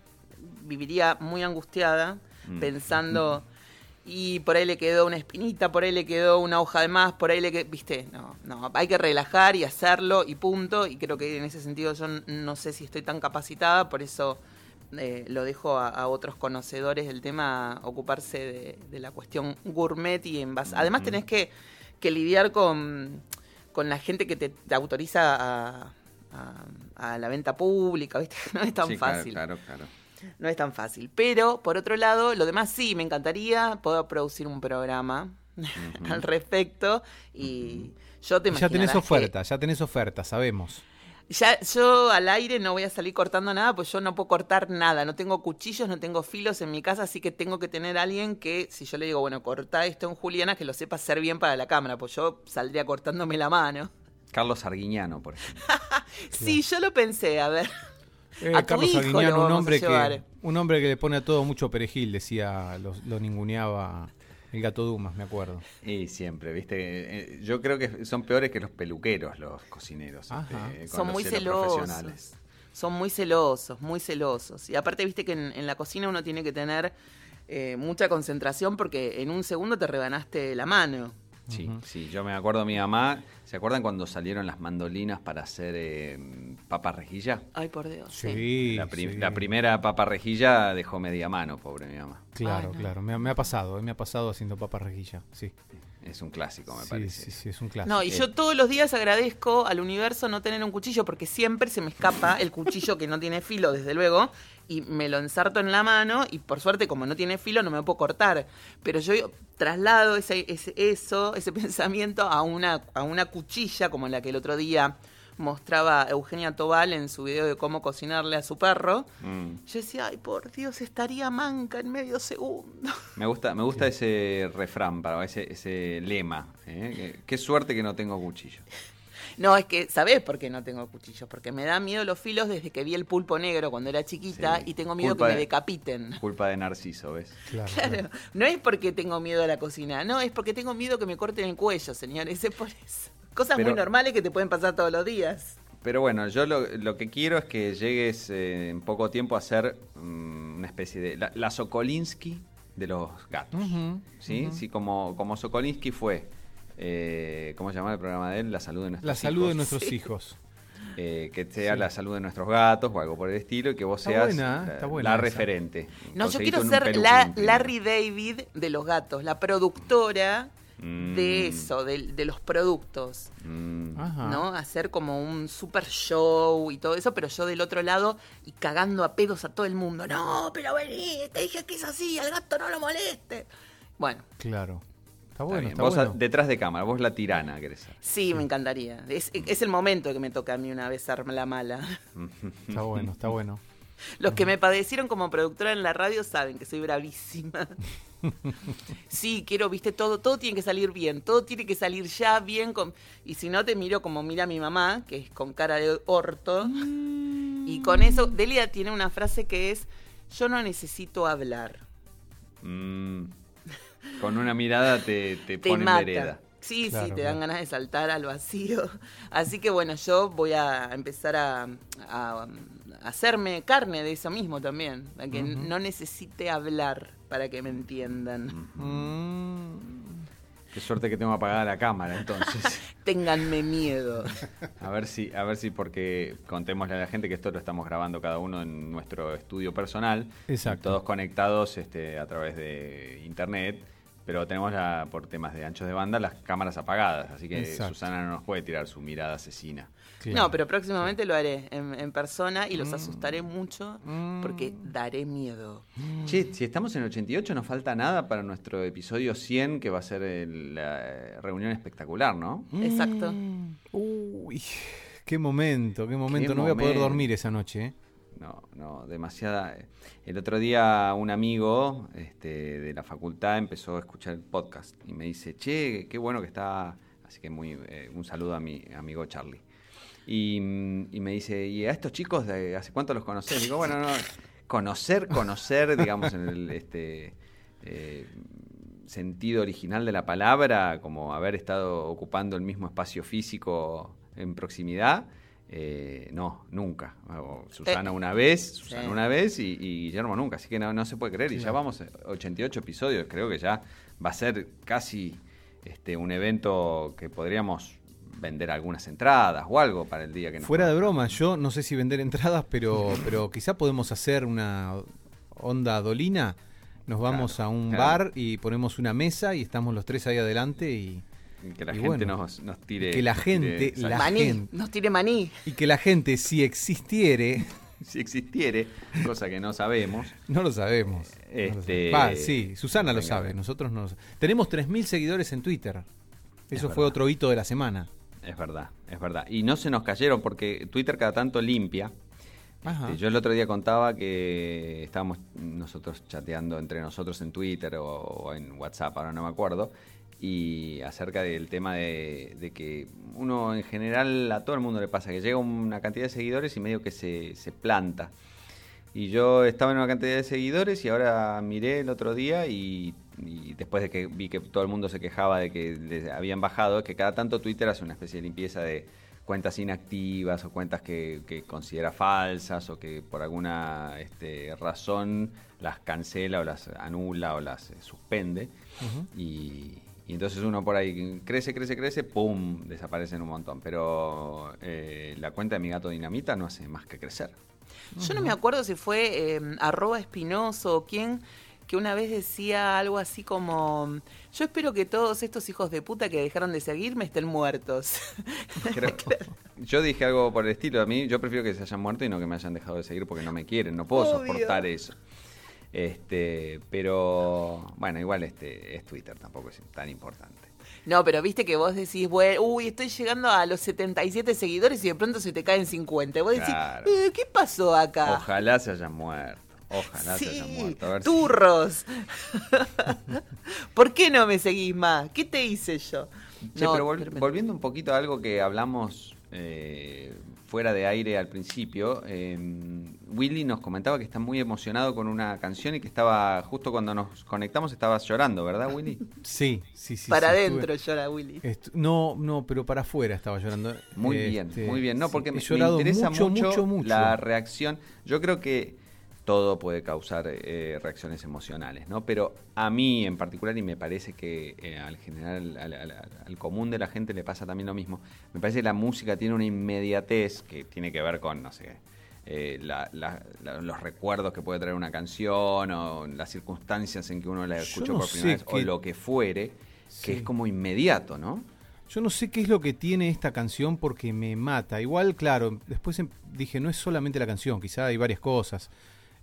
viviría muy angustiada, mm. pensando, y por ahí le quedó una espinita, por ahí le quedó una hoja de más, por ahí le quedó, viste, no, no, hay que relajar y hacerlo y punto, y creo que en ese sentido yo no sé si estoy tan capacitada, por eso eh, lo dejo a, otros conocedores del tema ocuparse de, la cuestión gourmet y envasada. Además tenés que, lidiar con, la gente que te, autoriza a, la venta pública, ¿viste? No es tan fácil. Claro, claro, No es tan fácil. Pero, por otro lado, lo demás sí, me encantaría poder producir un programa al respecto y... Yo te ya tenés oferta, ya tenés oferta, sabemos. Ya, yo al aire no voy a salir cortando nada, pues yo no puedo cortar nada. No tengo cuchillos, no tengo filos en mi casa, así que tengo que tener a alguien que, si yo le digo, bueno, corta esto en Juliana, que lo sepa hacer bien para la cámara, pues yo saldría cortándome la mano. Carlos Arguiñano, por ejemplo. sí, yo lo pensé, a ver. Eh, Carlos Arguiñano, un hombre, que, un hombre que le pone a todo mucho perejil, decía, lo, lo ninguneaba el gato Dumas, me acuerdo. Y siempre, viste. Eh, yo creo que son peores que los peluqueros, los cocineros. Este, son muy celosos. Son muy celosos, muy celosos. Y aparte, viste que en, la cocina uno tiene que tener eh, mucha concentración porque en un segundo te rebanaste la mano. Sí, sí, yo me acuerdo mi mamá, ¿se acuerdan cuando salieron las mandolinas para hacer eh, papa rejilla? Ay, por Dios. Sí, la, primera papa rejilla dejó media mano, pobre mi mamá. Claro, claro, me, ha pasado, eh, me ha pasado haciendo papa rejilla, sí. Es un clásico, me parece. Sí, sí, es un clásico. No, y yo todos los días agradezco al universo no tener un cuchillo porque siempre se me escapa el cuchillo que no tiene filo, desde luego, y me lo ensarto en la mano y por suerte como no tiene filo no me puedo cortar. Pero yo traslado ese, ese, eso, ese pensamiento a una, a una cuchilla como la que el otro día mostraba Eugenia Tobal en su video de cómo cocinarle a su perro. Mm. Yo decía, ay, por Dios, estaría manca en medio segundo. Me gusta, me gusta ese refrán, para ese, ese lema. ¿eh? Qué suerte que no tengo cuchillo. No, es que, ¿sabés por qué no tengo cuchillos? Porque me da miedo los filos desde que vi el pulpo negro cuando era chiquita y tengo miedo que me decapiten. Culpa de Narciso, ¿ves? Claro, No es porque tengo miedo a la cocina, no, es porque tengo miedo que me corten el cuello, señores, es por eso. Cosas muy normales que te pueden pasar todos los días. Pero bueno, yo lo, que quiero es que llegues eh, en poco tiempo a ser mm, una especie de... La, Sokolinsky de los gatos. ¿Sí? Sí, como, como Sokolinsky fue eh, ¿cómo se llama el programa de él? La salud de nuestros hijos. La salud de nuestros hijos. Eh, que sea la salud de nuestros gatos o algo por el estilo y que vos seas la, referente. No, yo quiero ser la Larry David de los gatos, la productora de mm. eso, de, los productos. Mm. ¿No? Hacer como un super show y todo eso, pero yo del otro lado y cagando a pedos a todo el mundo. No, pero vení, te dije que es así, al gato no lo moleste. Bueno. Claro bueno, vos detrás de cámara, vos la tirana querés ser. Sí, me encantaría. Es, el momento que me toca a mí una vez ser la mala. está bueno, está bueno. Los que me padecieron como productora en la radio saben que soy bravísima. Sí, quiero, viste, todo, todo tiene que salir bien, todo tiene que salir ya bien. Con... Y si no, te miro como mira mi mamá, que es con cara de orto. Y con eso, Delia tiene una frase que es, yo no necesito hablar. Mm. Con una mirada te, te, pone en vereda. Sí, sí, te dan ganas de saltar al vacío. Así que bueno, yo voy a empezar a, hacerme carne de eso mismo también. que no necesite hablar para que me entiendan. Qué suerte que tengo apagada la cámara, entonces. Ténganme miedo. A ver si, a ver si porque contémosle a la gente que esto lo estamos grabando cada uno en nuestro estudio personal. Exacto. Todos conectados este, a través de internet pero tenemos la, por temas de anchos de banda las cámaras apagadas, así que Susana no nos puede tirar su mirada asesina. No, pero próximamente lo haré en, persona y los mm. asustaré mucho porque mm. daré miedo. Che, si estamos en el 88 nos falta nada para nuestro episodio 100 que va a ser la reunión espectacular, ¿no? Exacto. Uy, qué momento, qué momento. no voy a poder dormir esa noche, ¿eh? no, no, demasiada. El otro día un amigo este, de la facultad empezó a escuchar el podcast y me dice, che, qué bueno que está. Así que muy, eh, un saludo a mi amigo Charlie. Y, me dice, ¿y a estos chicos de hace cuánto los conoces? Digo, bueno, no, conocer, conocer, digamos, en el, este, eh, sentido original de la palabra, como haber estado ocupando el mismo espacio físico en proximidad, eh, no, nunca. Susana eh, una vez, Susana una vez y, Guillermo nunca. Así que no, se puede creer. Y ya vamos 88 episodios. Creo que ya va a ser casi este, un evento que podríamos vender algunas entradas o algo para el día que nos Fuera de broma, yo no sé si vender entradas, pero, pero quizá podemos hacer una onda dolina. Nos vamos a un bar y ponemos una mesa y estamos los tres ahí adelante y que la gente nos, tire. Que la gente. la maní, nos tire maní. Y que la gente, si existiere. si existiere, cosa que no sabemos. No lo sabemos. Este, sí, Susana lo sabe, nosotros no lo Tenemos 3.000 seguidores en Twitter. Eso fue otro hito de la semana. Es verdad, es verdad. Y no se nos cayeron porque Twitter cada tanto limpia. Este, yo el otro día contaba que estábamos nosotros chateando entre nosotros en Twitter o en WhatsApp, ahora no me acuerdo, y acerca del tema de, que uno en general a todo el mundo le pasa que llega una cantidad de seguidores y medio que se, se planta. Y yo estaba en una cantidad de seguidores y ahora miré el otro día y, después de que vi que todo el mundo se quejaba de que les habían bajado, que cada tanto Twitter hace una especie de limpieza de cuentas inactivas o cuentas que, considera falsas o que por alguna este, razón las cancela o las anula o las eh, suspende. Y y entonces uno por ahí crece, crece, crece, ¡pum! Desaparecen un montón. Pero eh, la cuenta de mi gato dinamita no hace más que crecer. Yo no me acuerdo si fue eh, arroba espinoso o quién que una vez decía algo así como, yo espero que todos estos hijos de puta que dejaron de seguirme estén muertos. yo dije algo por el estilo, a mí yo prefiero que se hayan muerto y no que me hayan dejado de seguir porque no me quieren, no puedo soportar eso. Este, pero bueno, igual este es Twitter, tampoco es tan importante. No, pero viste que vos decís, uy, estoy llegando a los 77 seguidores y de pronto se te caen 50. Vos decís, eh, ¿qué pasó acá? Ojalá se hayan muerto. Ojalá se hayan muerto. turros. ¿Por qué no me seguís más? ¿Qué te hice yo? pero volviendo un poquito a algo que hablamos eh, fuera de aire al principio, em, Willy nos comentaba que está muy emocionado con una canción y que estaba, justo cuando nos conectamos, estaba llorando, ¿verdad, Willy? Sí, sí, sí. Para adentro llora Willy. no, no, pero para afuera estaba llorando. Muy bien, este, muy bien. No, porque me, interesa mucho, mucho, mucho, la reacción. Yo creo que todo puede causar eh, reacciones emocionales, ¿no? Pero a mí en particular, y me parece que eh, al general, al, común de la gente le pasa también lo mismo, me parece que la música tiene una inmediatez que tiene que ver con, no sé, eh, los recuerdos que puede traer una canción o las circunstancias en que uno la escuchó por primera vez o lo que fuere, que es como inmediato, ¿no? Yo no sé qué es lo que tiene esta canción porque me mata. Igual, claro, después em, dije, no es solamente la canción, quizá hay varias cosas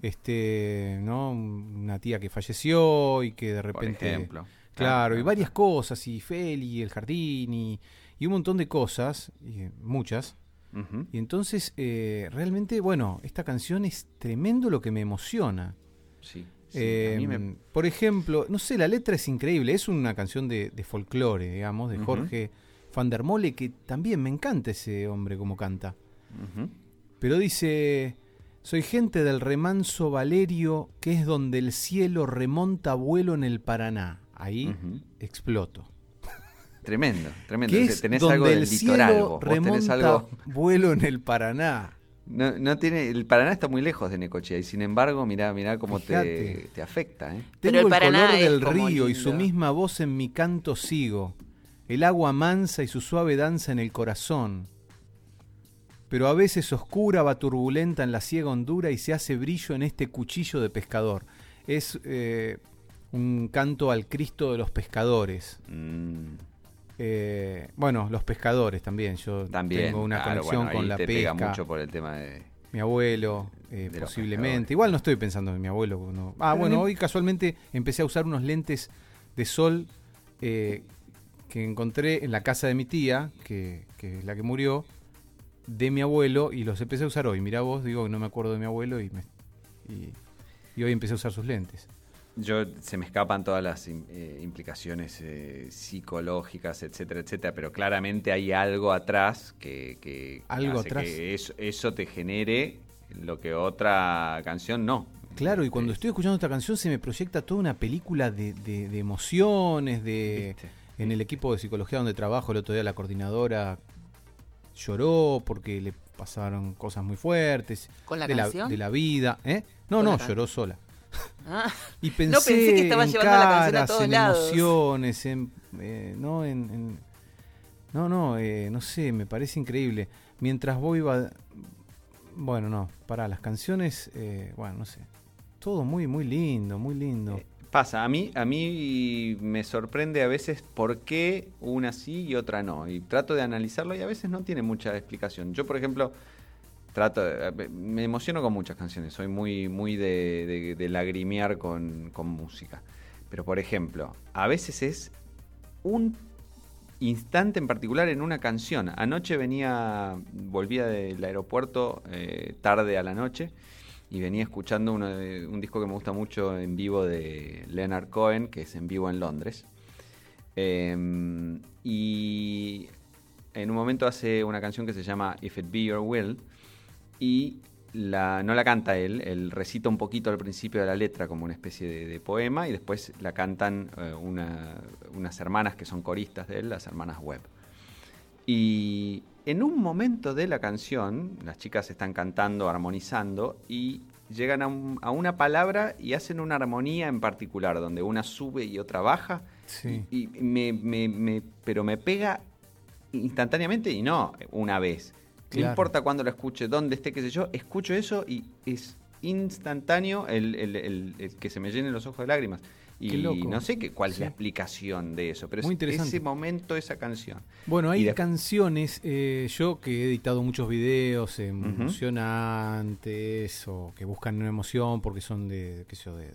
este, ¿no? Una tía que falleció y que de repente... ejemplo. Claro, y varias cosas, y Feli, el jardín, y, un montón de cosas, y muchas. Y entonces, eh, realmente, bueno, esta canción es tremendo lo que me emociona. Sí. Em, por ejemplo, no sé, la letra es increíble, es una canción de, de folclore, digamos, de Jorge van der Mole, que también me encanta ese hombre como canta. Pero dice, soy gente del remanso Valerio, que es donde el cielo remonta vuelo en el Paraná. Ahí exploto. Tremendo, tremendo. tenés algo del el litoral. Vos, tenés algo... vuelo en el Paraná. No, no, tiene, el Paraná está muy lejos de Necochea y sin embargo, mirá, mirá cómo te, te, afecta. ¿eh? Tengo el, color del río y su misma voz en mi canto sigo. El agua mansa y su suave danza en el corazón pero a veces oscura va turbulenta en la ciega hondura y se hace brillo en este cuchillo de pescador. Es eh, un canto al Cristo de los pescadores. Mm. Eh, bueno, los pescadores también. Yo tengo una conexión con la te pesca. Pega mucho por el tema de mi abuelo, eh, posiblemente. Igual no estoy pensando en mi abuelo. Ah, bueno, hoy casualmente empecé a usar unos lentes de sol que encontré en la casa de mi tía, que, que es la que murió de mi abuelo y los empecé a usar hoy. Mira vos, digo que no me acuerdo de mi abuelo y, y, hoy empecé a usar sus lentes. Yo se me escapan todas las eh, implicaciones eh, psicológicas, etcétera, etcétera, pero claramente hay algo atrás que, ¿Algo hace que eso, te genere lo que otra canción no. Claro, y cuando estoy escuchando esta canción se me proyecta toda una película de, de, emociones, de... En el equipo de psicología donde trabajo el otro día la coordinadora lloró porque le pasaron cosas muy fuertes. ¿Con la de, canción? La, de la vida. ¿eh? No, no, lloró sola. Ah. Y pensé, no, pensé que estaba llevando la canción a todos en emociones, en, eh, no, en, no, no, eh, no sé, me parece increíble. Mientras voy iba, bueno, no, para las canciones, eh, bueno, no sé, todo muy, muy lindo, muy lindo. Pasa, a mí, a mí me sorprende a veces por qué una sí y otra no. Y trato de analizarlo y a veces no tiene mucha explicación. Yo, por ejemplo, trato me emociono con muchas canciones. Soy muy, muy de, de, lagrimear con, con, música. Pero, por ejemplo, a veces es un instante en particular en una canción. Anoche venía, volvía del aeropuerto eh, tarde a la noche y venía escuchando un disco que me gusta mucho en vivo de Leonard Cohen, que es en vivo en Londres. Em, y en un momento hace una canción que se llama If It Be Your Will y no la canta él, él recita un poquito al principio de la letra como una especie de, poema y después la cantan eh, unas hermanas que son coristas de él, las hermanas Webb. Y en un momento de la canción, las chicas están cantando, armonizando, y llegan a, una palabra y hacen una armonía en particular, donde una sube y otra baja. Y, me, pero me pega instantáneamente y no una vez. No importa cuándo lo escuche, dónde esté, qué sé yo, escucho eso y es instantáneo el que se me llenen los ojos de lágrimas. Y no sé qué, cuál es la explicación de eso, pero es ese momento, esa canción. Bueno, hay canciones, eh, yo que he editado muchos videos emocionantes o que buscan una emoción porque son de, qué sé yo, de,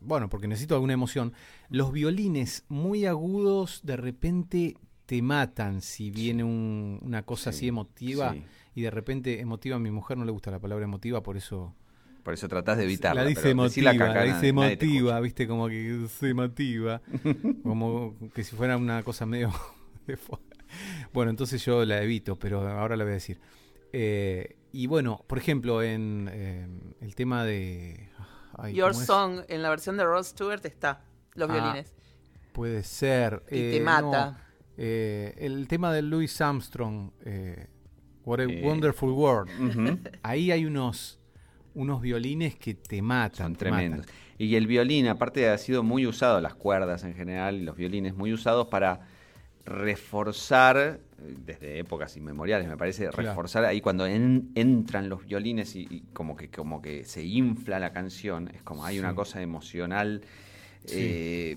bueno, porque necesito alguna emoción. Los violines muy agudos de repente te matan si viene una cosa así emotiva y de repente emotiva a mi mujer no le gusta la palabra emotiva, por eso por eso tratás de evitarla. La dice emotiva, la, dice emotiva, viste, como que se emotiva. como que si fuera una cosa medio... bueno, entonces yo la evito, pero ahora la voy a decir. Eh, y bueno, por ejemplo, en eh, el tema de... Your Song, en la versión de Ross Stewart está, los ah, violines. Puede ser. Y te eh, mata. el tema de Louis Armstrong, What a Wonderful World. Ahí hay unos unos violines que te matan. Son tremendos. Y el violín, aparte ha sido muy usado, las cuerdas en general y los violines muy usados para reforzar, desde épocas inmemoriales me parece, reforzar ahí cuando entran los violines y, como, que, como que se infla la canción, es como hay una cosa emocional. Eh,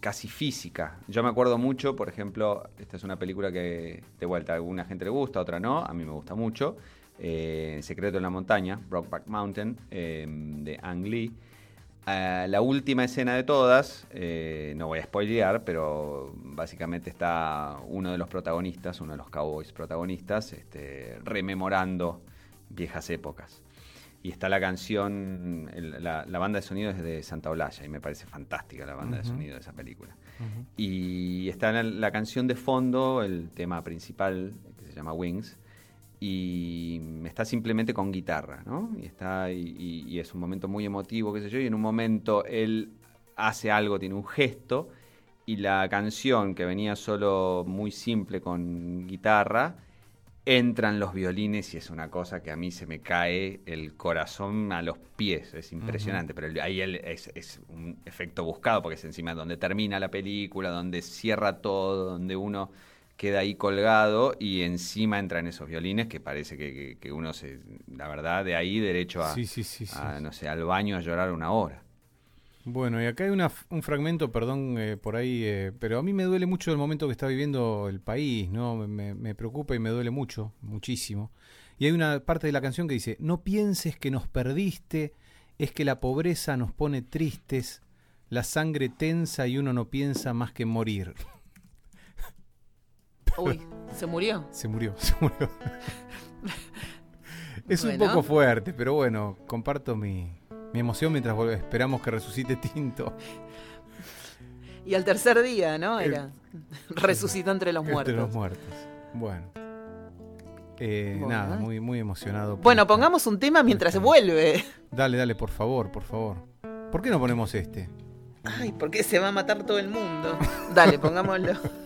casi física. Yo me acuerdo mucho, por ejemplo, esta es una película que de vuelta a alguna gente le gusta, a otra no, a mí me gusta mucho, eh, Secreto en la Montaña, Brockback Mountain, em, de Ang Lee. Eh, la última escena de todas, eh, no voy a spoilear, pero básicamente está uno de los protagonistas, uno de los cowboys protagonistas, este, rememorando viejas épocas. Y está la canción, la, banda de sonido es de Santa Olalla y me parece fantástica la banda de sonido de esa película. Y está la, canción de fondo, el tema principal que se llama Wings, y está simplemente con guitarra, ¿no? Y está y, es un momento muy emotivo, qué sé yo, y en un momento él hace algo, tiene un gesto y la canción que venía solo muy simple con guitarra entran los violines y es una cosa que a mí se me cae el corazón a los pies, es impresionante, pero ahí es, es, un efecto buscado porque es encima donde termina la película, donde cierra todo, donde uno queda ahí colgado y encima entran esos violines que parece que, uno se, la verdad, de ahí derecho a, no sé, al baño a llorar una hora. Bueno, y acá hay un fragmento, perdón eh, por ahí, eh, pero a mí me duele mucho el momento que está viviendo el país, ¿no? Me, me, preocupa y me duele mucho, muchísimo. Y hay una parte de la canción que dice, no pienses que nos perdiste, es que la pobreza nos pone tristes, la sangre tensa y uno no piensa más que morir. Uy, ¿se murió? Se murió, se murió. es un poco fuerte, pero bueno, comparto mi, emoción mientras esperamos que resucite Tinto. Y al tercer día, ¿no? Era. Resucitó entre los muertos. Entre los muertos. Bueno. Eh, nada, muy, muy emocionado. Bueno, pongamos un tema mientras se vuelve. Dale, dale, por favor, por favor. ¿Por qué no ponemos este? Ay, porque se va a matar todo el mundo. Dale, pongámoslo.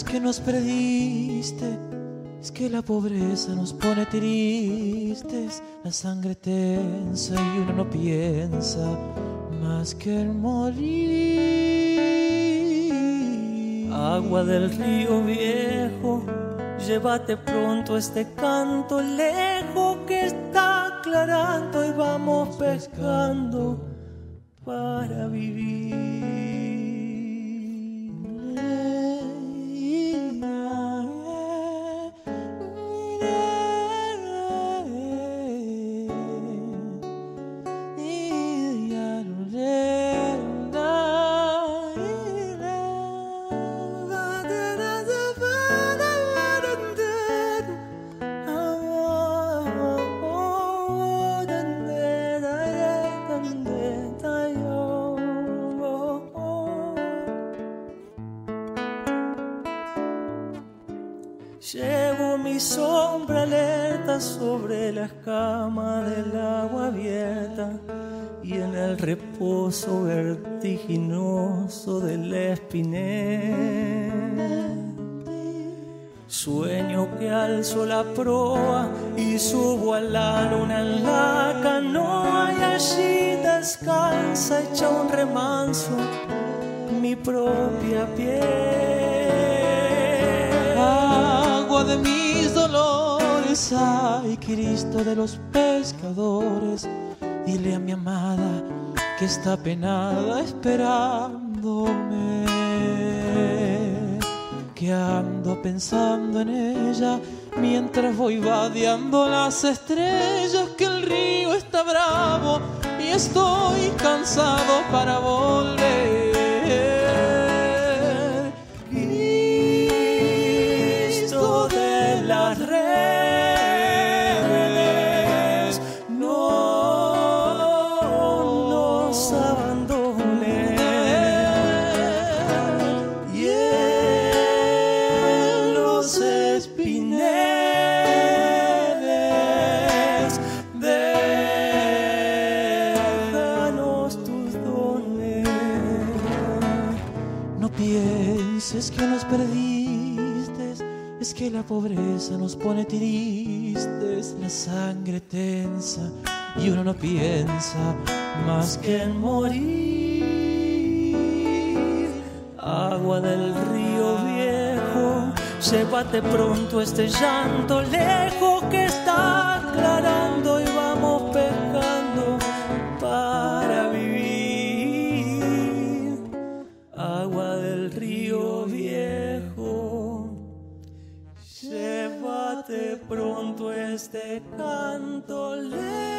Que nos perdiste, es que la pobreza nos pone tristes, la sangre tensa y uno no piensa más que el morir. Agua del río viejo, llévate pronto este canto lejos que está aclarando y vamos pescando para vivir. Está penada esperándome, que ando pensando en ella mientras voy vadeando las estrellas, que el río está bravo y estoy cansado para volver. Piensa más que en morir. Agua del río viejo, llévate pronto este llanto lejos que está aclarando y vamos pecando para vivir. Agua del río de pronto este canto lejos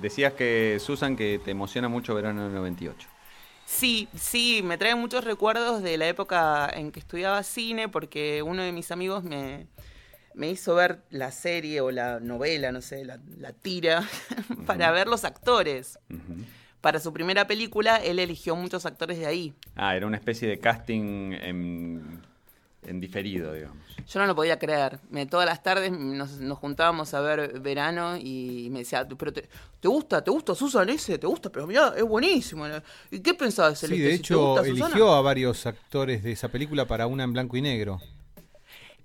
Decías que, Susan, que te emociona mucho verano del 98. Sí, sí, me trae muchos recuerdos de la época en que estudiaba cine, porque uno de mis amigos me, me hizo ver la serie o la novela, no sé, la, tira, para ver los actores. Para su primera película, él eligió muchos actores de ahí. Ah, era una especie de casting en en diferido, digamos. Yo no lo podía creer. Me, todas las tardes nos, juntábamos a ver verano y me decía, pero te, gusta? ¿Te gusta Susan ese? ¿Te gusta? Pero mira, es buenísimo. ¿Y qué pensabas, Sí, de hecho, eligió a varios actores de esa película para una en blanco y negro.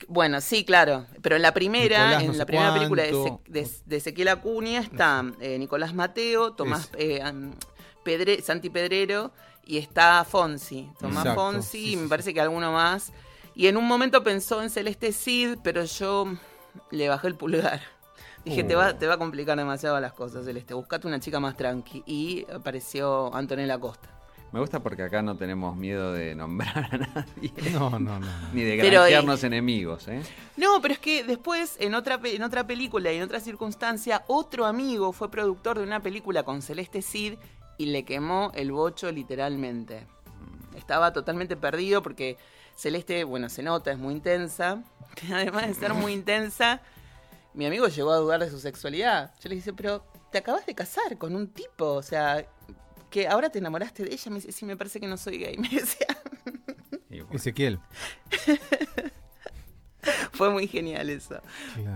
Bueno, sí, claro. Pero en la primera, en la primera película de, Ezequiel Acuña está eh, Nicolás Mateo, Tomás eh, Pedre, Santi Pedrero y está Fonsi. Tomás Fonsi y me parece que alguno más. Y en un momento pensó en Celeste Cid, pero yo le bajé el pulgar. Dije, te, va, uh. te va a complicar demasiado las cosas, Celeste. Buscate una chica más tranqui. Y apareció Antonella Costa. Me gusta porque acá no tenemos miedo de nombrar a nadie. No, no, no. Ni de granjearnos enemigos, ¿eh? No, pero es que después, en otra, en otra película y en otra circunstancia, otro amigo fue productor de una película con Celeste Cid y le quemó el bocho literalmente. Estaba totalmente perdido porque Celeste, bueno, se nota, es muy intensa. Además de ser muy intensa, mi amigo llegó a dudar de su sexualidad. Yo le dije, pero te acabas de casar con un tipo, o sea, que ahora te enamoraste de ella. Me dice, sí, me parece que no soy gay. Me decía. Ezequiel. Fue muy genial eso.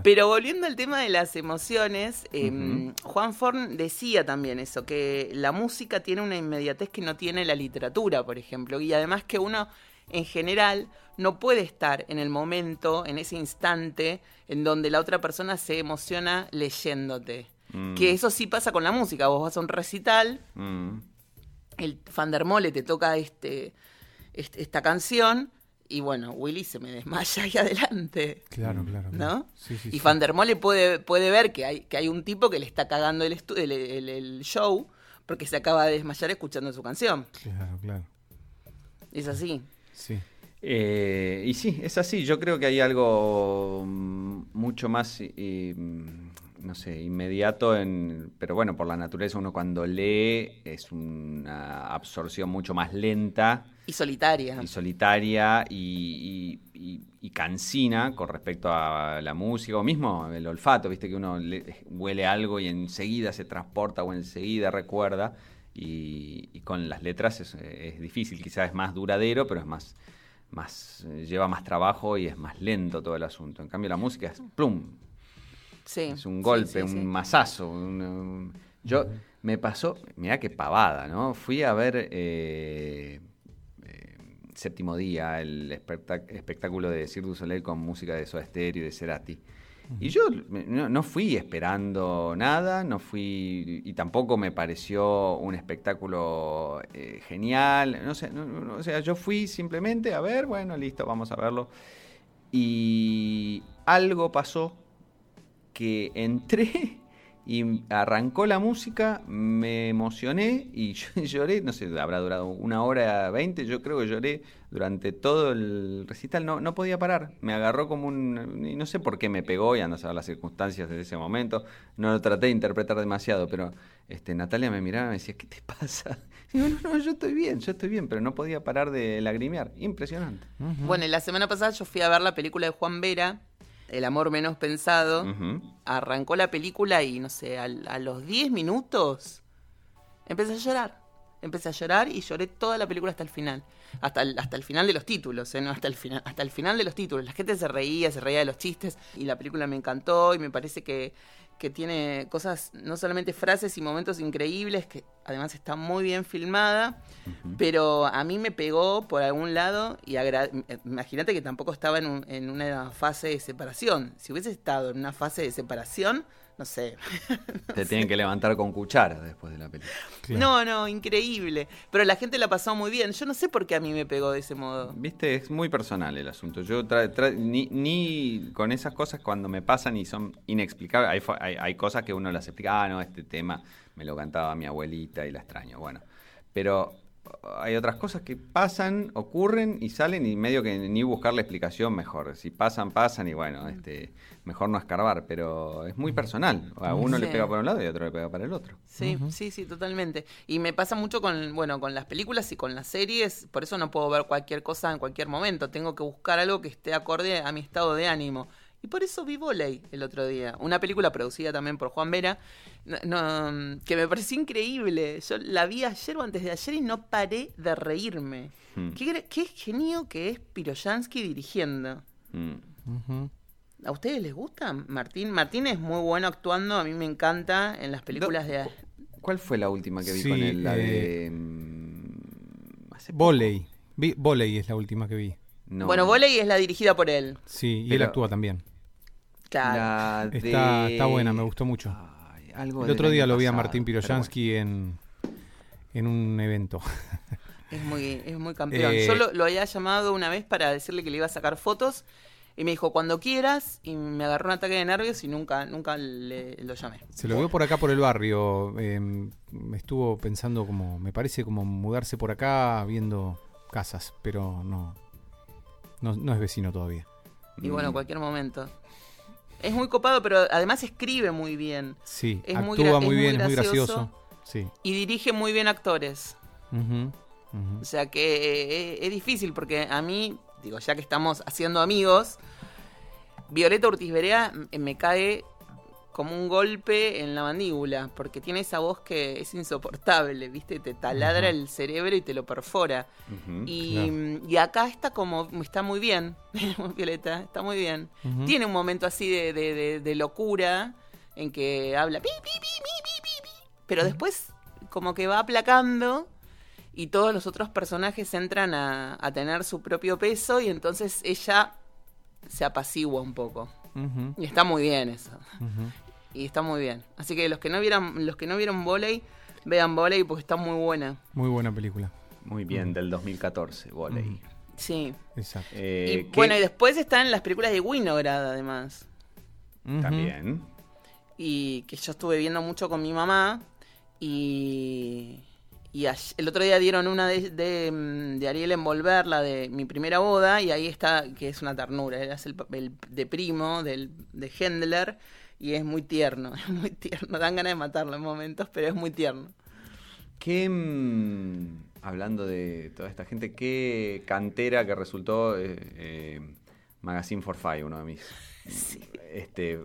Pero volviendo al tema de las emociones, em, Juan Forn decía también eso, que la música tiene una inmediatez que no tiene la literatura, por ejemplo, y además que uno en general no puede estar en el momento, en ese instante, en donde la otra persona se emociona leyéndote. Mm. Que eso sí pasa con la música. Vos vas a un recital, mm. el Fandermole te toca este, este, esta canción. Y bueno, Willy se me desmaya ahí adelante. Claro, claro. ¿No? y Fandermole puede, puede ver que hay, que hay un tipo que le está cagando el, el, el show porque se acaba de desmayar escuchando su canción. Claro, claro. Es así. Sí. Eh, y sí, es así. Yo creo que hay algo mm, mucho más, mm, no sé, inmediato, en, pero bueno, por la naturaleza uno cuando lee es una absorción mucho más lenta. Y solitaria. Y solitaria y, cansina con respecto a la música o mismo el olfato, viste que uno huele algo y enseguida se transporta o enseguida recuerda. Y, con las letras es, difícil, quizás es más duradero, pero es más, más eh, lleva más trabajo y es más lento todo el asunto. En cambio la música es plum. Sí, es un golpe, un masazo. yo me pasó, mira qué pavada, ¿no? Fui a ver eh, eh, Séptimo Día, el espectáculo de Cirque du Soleil con música de Soda Stereo y de Cerati. Y yo no, fui esperando nada, no fui y tampoco me pareció un espectáculo eh, genial, no sé, o sea, yo fui simplemente a ver, bueno, listo, vamos a verlo. Y algo pasó que entré y arrancó la música, me emocioné y lloré, no sé, habrá durado una hora veinte, yo creo que lloré durante todo el recital, no, no podía parar, me agarró como un, y no sé por qué me pegó y ando a saber las circunstancias de ese momento, no lo traté de interpretar demasiado, pero este, Natalia me miraba y me decía, ¿qué te pasa? Y digo, no, no, yo estoy bien, yo estoy bien, pero no podía parar de lagrimear, impresionante. Bueno, y la semana pasada yo fui a ver la película de Juan Vera, el amor menos pensado, arrancó la película y no sé, a, los 10 minutos empecé a llorar. Empecé a llorar y lloré toda la película hasta el final. Hasta el, hasta el final de los títulos, ¿eh? no hasta el final, hasta el final de los títulos. La gente se reía, se reía de los chistes y la película me encantó y me parece que que tiene cosas, no solamente frases y momentos increíbles, que además está muy bien filmada, pero a mí me pegó por algún lado y imagínate que tampoco estaba en, en, una fase de separación. Si hubiese estado en una fase de separación, no sé. Te tienen que levantar con cuchara después de la película. No, no, increíble. Pero la gente la pasó muy bien. Yo no sé por qué a mí me pegó de ese modo. Viste, es muy personal el asunto. Yo ni, ni, con esas cosas cuando me pasan y son inexplicables, hay, hay, cosas que uno las explica, ah, no, este tema me lo cantaba mi abuelita y la extraño. Bueno, pero hay otras cosas que pasan, ocurren y salen y medio que ni buscar la explicación mejor. Si pasan, pasan y bueno, este, mejor no escarbar, pero es muy personal. A uno le pega por un lado y a otro le pega para el otro. Sí, sí, sí, totalmente. Y me pasa mucho con, bueno, con las películas y con las series, por eso no puedo ver cualquier cosa en cualquier momento. Tengo que buscar algo que esté acorde a mi estado de ánimo. Y por eso vi Voley el otro día. Una película producida también por Juan Vera, que me pareció increíble. Yo la vi ayer o antes de ayer y no paré de reírme. Hmm. Qué, genio que es Piroyansky dirigiendo. Hmm. ¿A ustedes les gusta Martín? Martín es muy bueno actuando, a mí me encanta en las películas de... ¿Cuál fue la última que vi con él? La de... Eh, mm, Voley. Voley es la última que vi. Bueno, Voley es la dirigida por él. Sí, y él actúa también. Está, buena, me gustó mucho. el otro día lo vi a Martín Piroyansky en, en un evento. Es muy, es muy campeón. Eh, Yo lo, había llamado una vez para decirle que le iba a sacar fotos y me dijo cuando quieras y me agarró un ataque de nervios y nunca nunca le, lo llamé. Se lo veo por acá por el barrio. Eh, me estuvo pensando como me parece como mudarse por acá viendo casas, pero no no, no es vecino todavía. Y bueno, en cualquier momento. Es muy copado, pero además escribe muy bien. Sí, actúa muy, bien, es muy gracioso. Sí. Y dirige muy bien actores. O sea que eh, es, difícil porque a mí, digo, ya que estamos haciendo amigos, Violeta Ortiz Berea me cae como un golpe en la mandíbula, porque tiene esa voz que es insoportable, ¿viste? Te taladra el cerebro y te lo perfora. y, acá está como, está muy bien, Violeta, está muy bien. Tiene un momento así de, locura en que habla, pi, pi, pi, pero después como que va aplacando y todos los otros personajes entran a, a tener su propio peso y entonces ella se apacigua un poco. Y está muy bien eso. Y está muy bien. Así que los que no vieran, los que no vieron volei, vean volei porque está muy buena. Muy buena película. Muy bien, del 2014, volei. Sí. Exacto. Eh, y, bueno, y después están las películas de Winograd, además. También. Y que yo estuve viendo mucho con mi mamá. Y, y el otro día dieron una de, de, Ariel Envolver, la de mi primera boda, y ahí está, que es una ternura. Era el papel de primo del, de Hendler y es muy tierno, es muy tierno. Dan ganas de matarlo en momentos, pero es muy tierno. ¿Qué, mm, hablando de toda esta gente, qué cantera que resultó eh, eh, Magazine for Five, uno de mis este,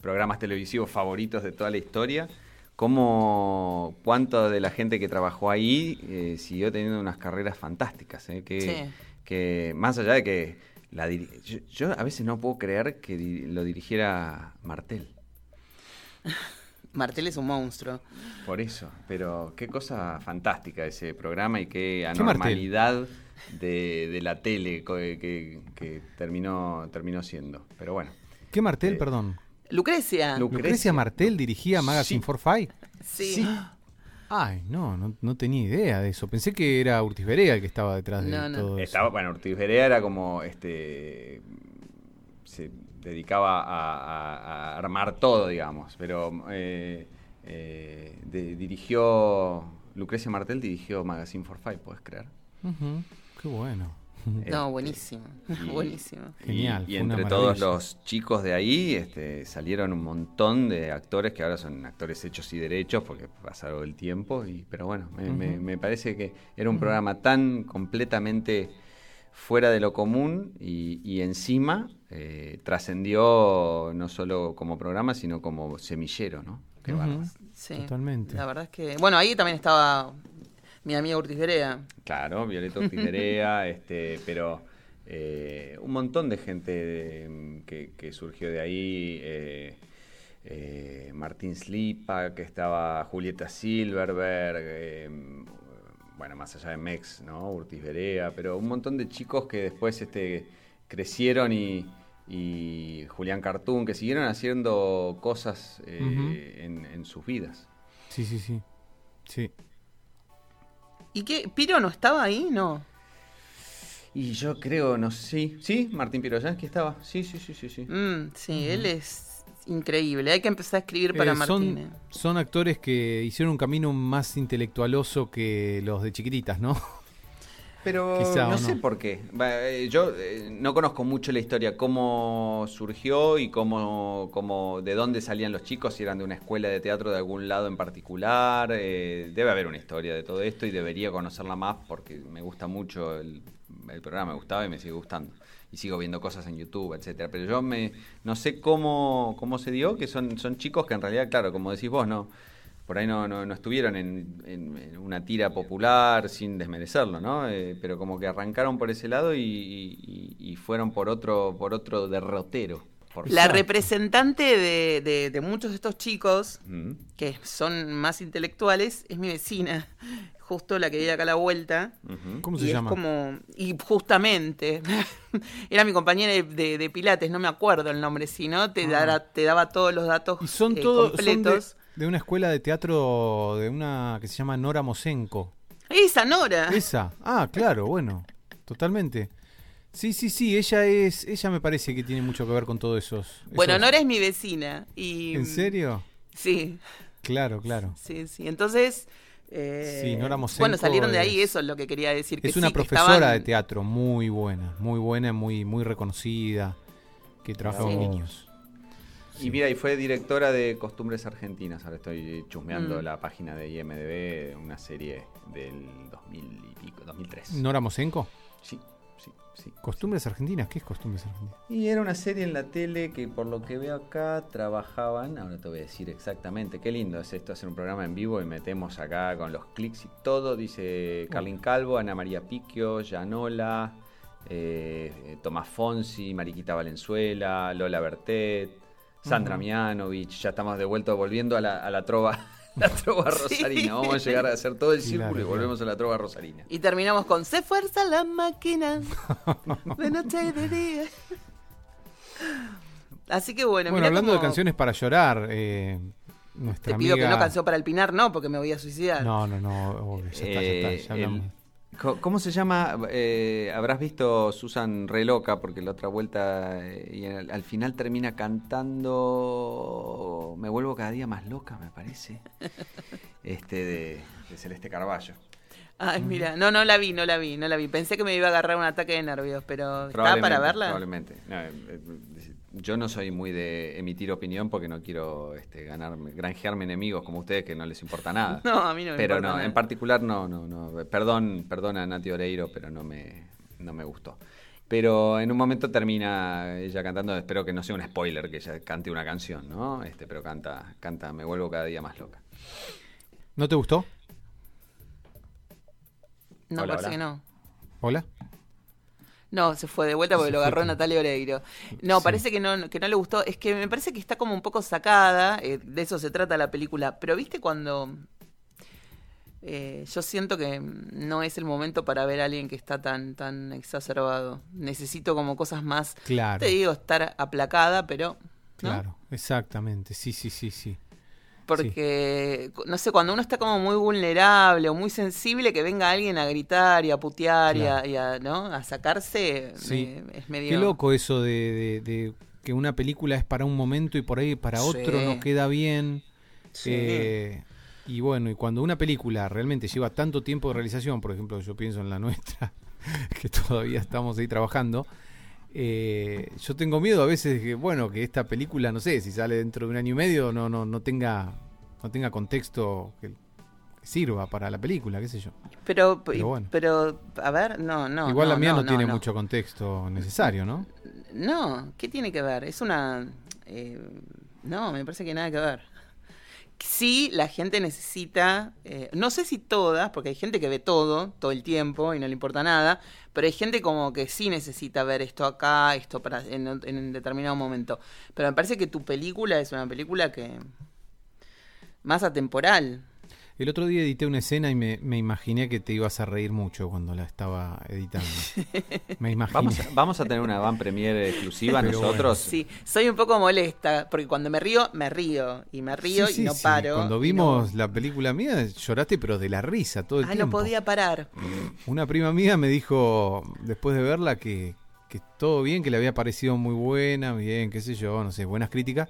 programas televisivos favoritos de toda la historia? ¿Cómo, cuánto de la gente que trabajó ahí eh, siguió teniendo unas carreras fantásticas? Que, que más allá de que yo, a veces no puedo creer que lo dirigiera Martel. Martel es un monstruo. Por eso, pero qué cosa fantástica ese programa y qué anormalidad de, la tele que, terminó, terminó siendo. Pero bueno. ¿Qué Martel, eh, perdón? Lucrecia. Lucrecia. Martel dirigía Magazine for Five. sí. Ay, no, no, tenía idea de eso. Pensé que era Urtiz Berea el que estaba detrás de todo Estaba, Bueno, Urtiz Berea era como, este, se dedicaba a, armar todo, digamos, pero eh, eh, dirigió, Lucrecia Martel dirigió Magazine for Five, ¿puedes creer? Qué bueno. No, este, buenísimo, buenísimo. Genial. Y, entre todos los chicos de ahí este, salieron un montón de actores que ahora son actores hechos y derechos porque pasaron el tiempo. Y, pero bueno, me, parece que era un programa tan completamente fuera de lo común y, encima eh, trascendió no solo como programa, sino como semillero, ¿no? Qué Sí, Totalmente. La verdad es que, bueno, ahí también estaba mi amiga Urtiz Claro, Violeta Urtiz este, pero eh, un montón de gente que, surgió de ahí. Eh, eh, Martín Slipa, que estaba Julieta Silverberg, bueno, más allá de Mex, ¿no? Urtiz pero un montón de chicos que después este, crecieron y, Julián Cartoon, que siguieron haciendo cosas en, en, sus vidas. Sí, sí, sí. Sí. ¿Y qué? ¿Piro no estaba ahí? No. Y yo creo, no sé. Sí, Martín Piroyansky estaba. Sí, sí, sí, sí. Sí, mm, sí él es. increíble. Hay que empezar a escribir para Eh, Martínez. son, son actores que hicieron un camino más intelectualoso que los de chiquititas, ¿no? Pero Quizá, no ¿o sé no? por qué. Eh, Yo eh, no conozco mucho la historia, cómo surgió y cómo, cómo, de dónde salían los chicos, si eran de una escuela de teatro de algún lado en particular. eh, debe haber una historia de todo esto y debería conocerla más porque me gusta mucho el, el programa, me gustaba y me sigue gustando. Y sigo viendo cosas en YouTube, etcétera. Pero yo me no sé cómo, cómo se dio, que son, son chicos que en realidad, claro, como decís vos, no por ahí no, no, no estuvieron en, en- en una tira popular sin desmerecerlo, ¿no? Eh, pero como que arrancaron por ese lado y, y- y fueron por otro, por otro derrotero. Por La representante de, de- de muchos de estos chicos, Mm. que son más intelectuales, es mi vecina. Justo la que vive acá a la vuelta. ¿Cómo y se es llama? como. Y justamente. era mi compañera de, de- de Pilates, no me acuerdo el nombre, si no, te, Ah. dara- te daba todos los datos Y son eh, todos completos. De una escuela de teatro de una que se llama Nora Mosenko. Esa Nora. Esa. Ah, claro, bueno, totalmente. Sí, sí, sí, ella es, ella me parece que tiene mucho que ver con todos esos. Bueno, esos- Nora es mi vecina. Y, ¿En serio? Sí, Claro, claro. sí, sí. Entonces. eh, Sí, Nora Mosenko Bueno, salieron de ahí, es- eso es lo que quería decir. que Es una sí, profesora estaban- de teatro muy buena, muy buena, muy, muy reconocida, que trabaja Sí. con niños. Y mira, y fue directora de Costumbres Argentinas. Ahora estoy chusmeando Mm. la página de IMDB, una serie del 2000 y pico, 2003. Nora Mosenko, Sí, sí, sí. Costumbres Argentinas, ¿qué es Costumbres Argentinas? Y era una serie en la tele que por lo que veo acá trabajaban, ahora te voy a decir exactamente, qué lindo es esto hacer un programa en vivo y metemos acá con los clics y todo, dice Carlin Calvo, Ana María Piquio, Yanola, eh, Tomás Fonsi, Mariquita Valenzuela, Lola Bertet, Sandra Mianovich, ya estamos de vuelta volviendo a la, a la trova. La trova Sí. rosarina, vamos a llegar a hacer todo el círculo y volvemos a la trova rosarina. Y terminamos con Se fuerza la máquina de noche y de día. Así que bueno, Bueno, hablando de canciones para llorar, eh, nuestra Te pido amiga... que no canción para el Pinar, no, porque me voy a suicidar. No, no, no, obvio, ya está, ya Eh, está, ya el- hablamos. ¿Cómo se llama? Eh, habrás visto Susan re loca porque la otra vuelta eh, y al, al final termina cantando Me vuelvo cada día más loca, me parece. Este de, de Celeste Carballo. Ay, mira, no, no la vi, no la vi, no la vi. Pensé que me iba a agarrar un ataque de nervios, pero ¿está para verla? Probablemente. No, eh, eh, yo no soy muy de emitir opinión porque no quiero este, ganarme, granjearme enemigos como ustedes que no les importa nada. No, a mí no me pero importa no, nada. en particular no, no, no. Perdón, perdón a Nati Oreiro, pero no me, no me gustó. Pero en un momento termina ella cantando, espero que no sea un spoiler que ella cante una canción, ¿no? Este, pero canta, canta, me vuelvo cada día más loca. ¿No te gustó? No, Hola, parece hola. que no. ¿Hola? No, se fue de vuelta porque lo agarró. Natalia Oreiro. No, Sí. parece que no, que no le gustó. Es que me parece que está como un poco sacada. eh, de eso se trata la película. Pero viste cuando. eh, yo siento que no es el momento para ver a alguien que está tan, tan exacerbado. Necesito como cosas más. Claro. Te digo, estar aplacada, pero. ¿no? Claro, exactamente, sí, sí, sí, sí. Porque, no sé, cuando uno está como muy vulnerable o muy sensible, que venga alguien a gritar y a putear y, a, Claro. y a, ¿no? a sacarse, Sí. me- es medio... Qué loco eso de, de- de que una película es para un momento y por ahí para otro no queda bien. Sí. Eh, y bueno, y cuando una película realmente lleva tanto tiempo de realización, por ejemplo, yo pienso en la nuestra, que todavía estamos ahí trabajando, eh, yo tengo miedo a veces que, bueno, que esta película, no sé, si sale dentro de un año y medio, no, no, no tenga, no tenga contexto que, que sirva para la película, qué sé yo. Pero, Pero bueno. pero, a ver, no, no. Igual no, la mía no, no, tiene mucho contexto necesario, ¿no? No, ¿qué tiene que ver? Es una... eh, no, me parece que nada que ver. Sí, la gente necesita, eh, no sé si todas, porque hay gente que ve todo, todo el tiempo y no le importa nada, pero hay gente como que sí necesita ver esto acá, esto para en, en un determinado momento. Pero me parece que tu película es una película que más atemporal. El otro día edité una escena y me, me imaginé que te ibas a reír mucho cuando la estaba editando. Me imaginé. Vamos a, vamos a tener una van premiere exclusiva Pero nosotros. Sí, soy un poco molesta, porque cuando me río, me río, y me río Sí, sí, y no sí. paro. Cuando vimos no- la película mía, lloraste, pero de la risa todo el Ah, no tiempo. podía parar. Una prima mía me dijo, después de verla, que, que todo bien, que le había parecido muy buena, bien, qué sé yo, no sé, buenas críticas,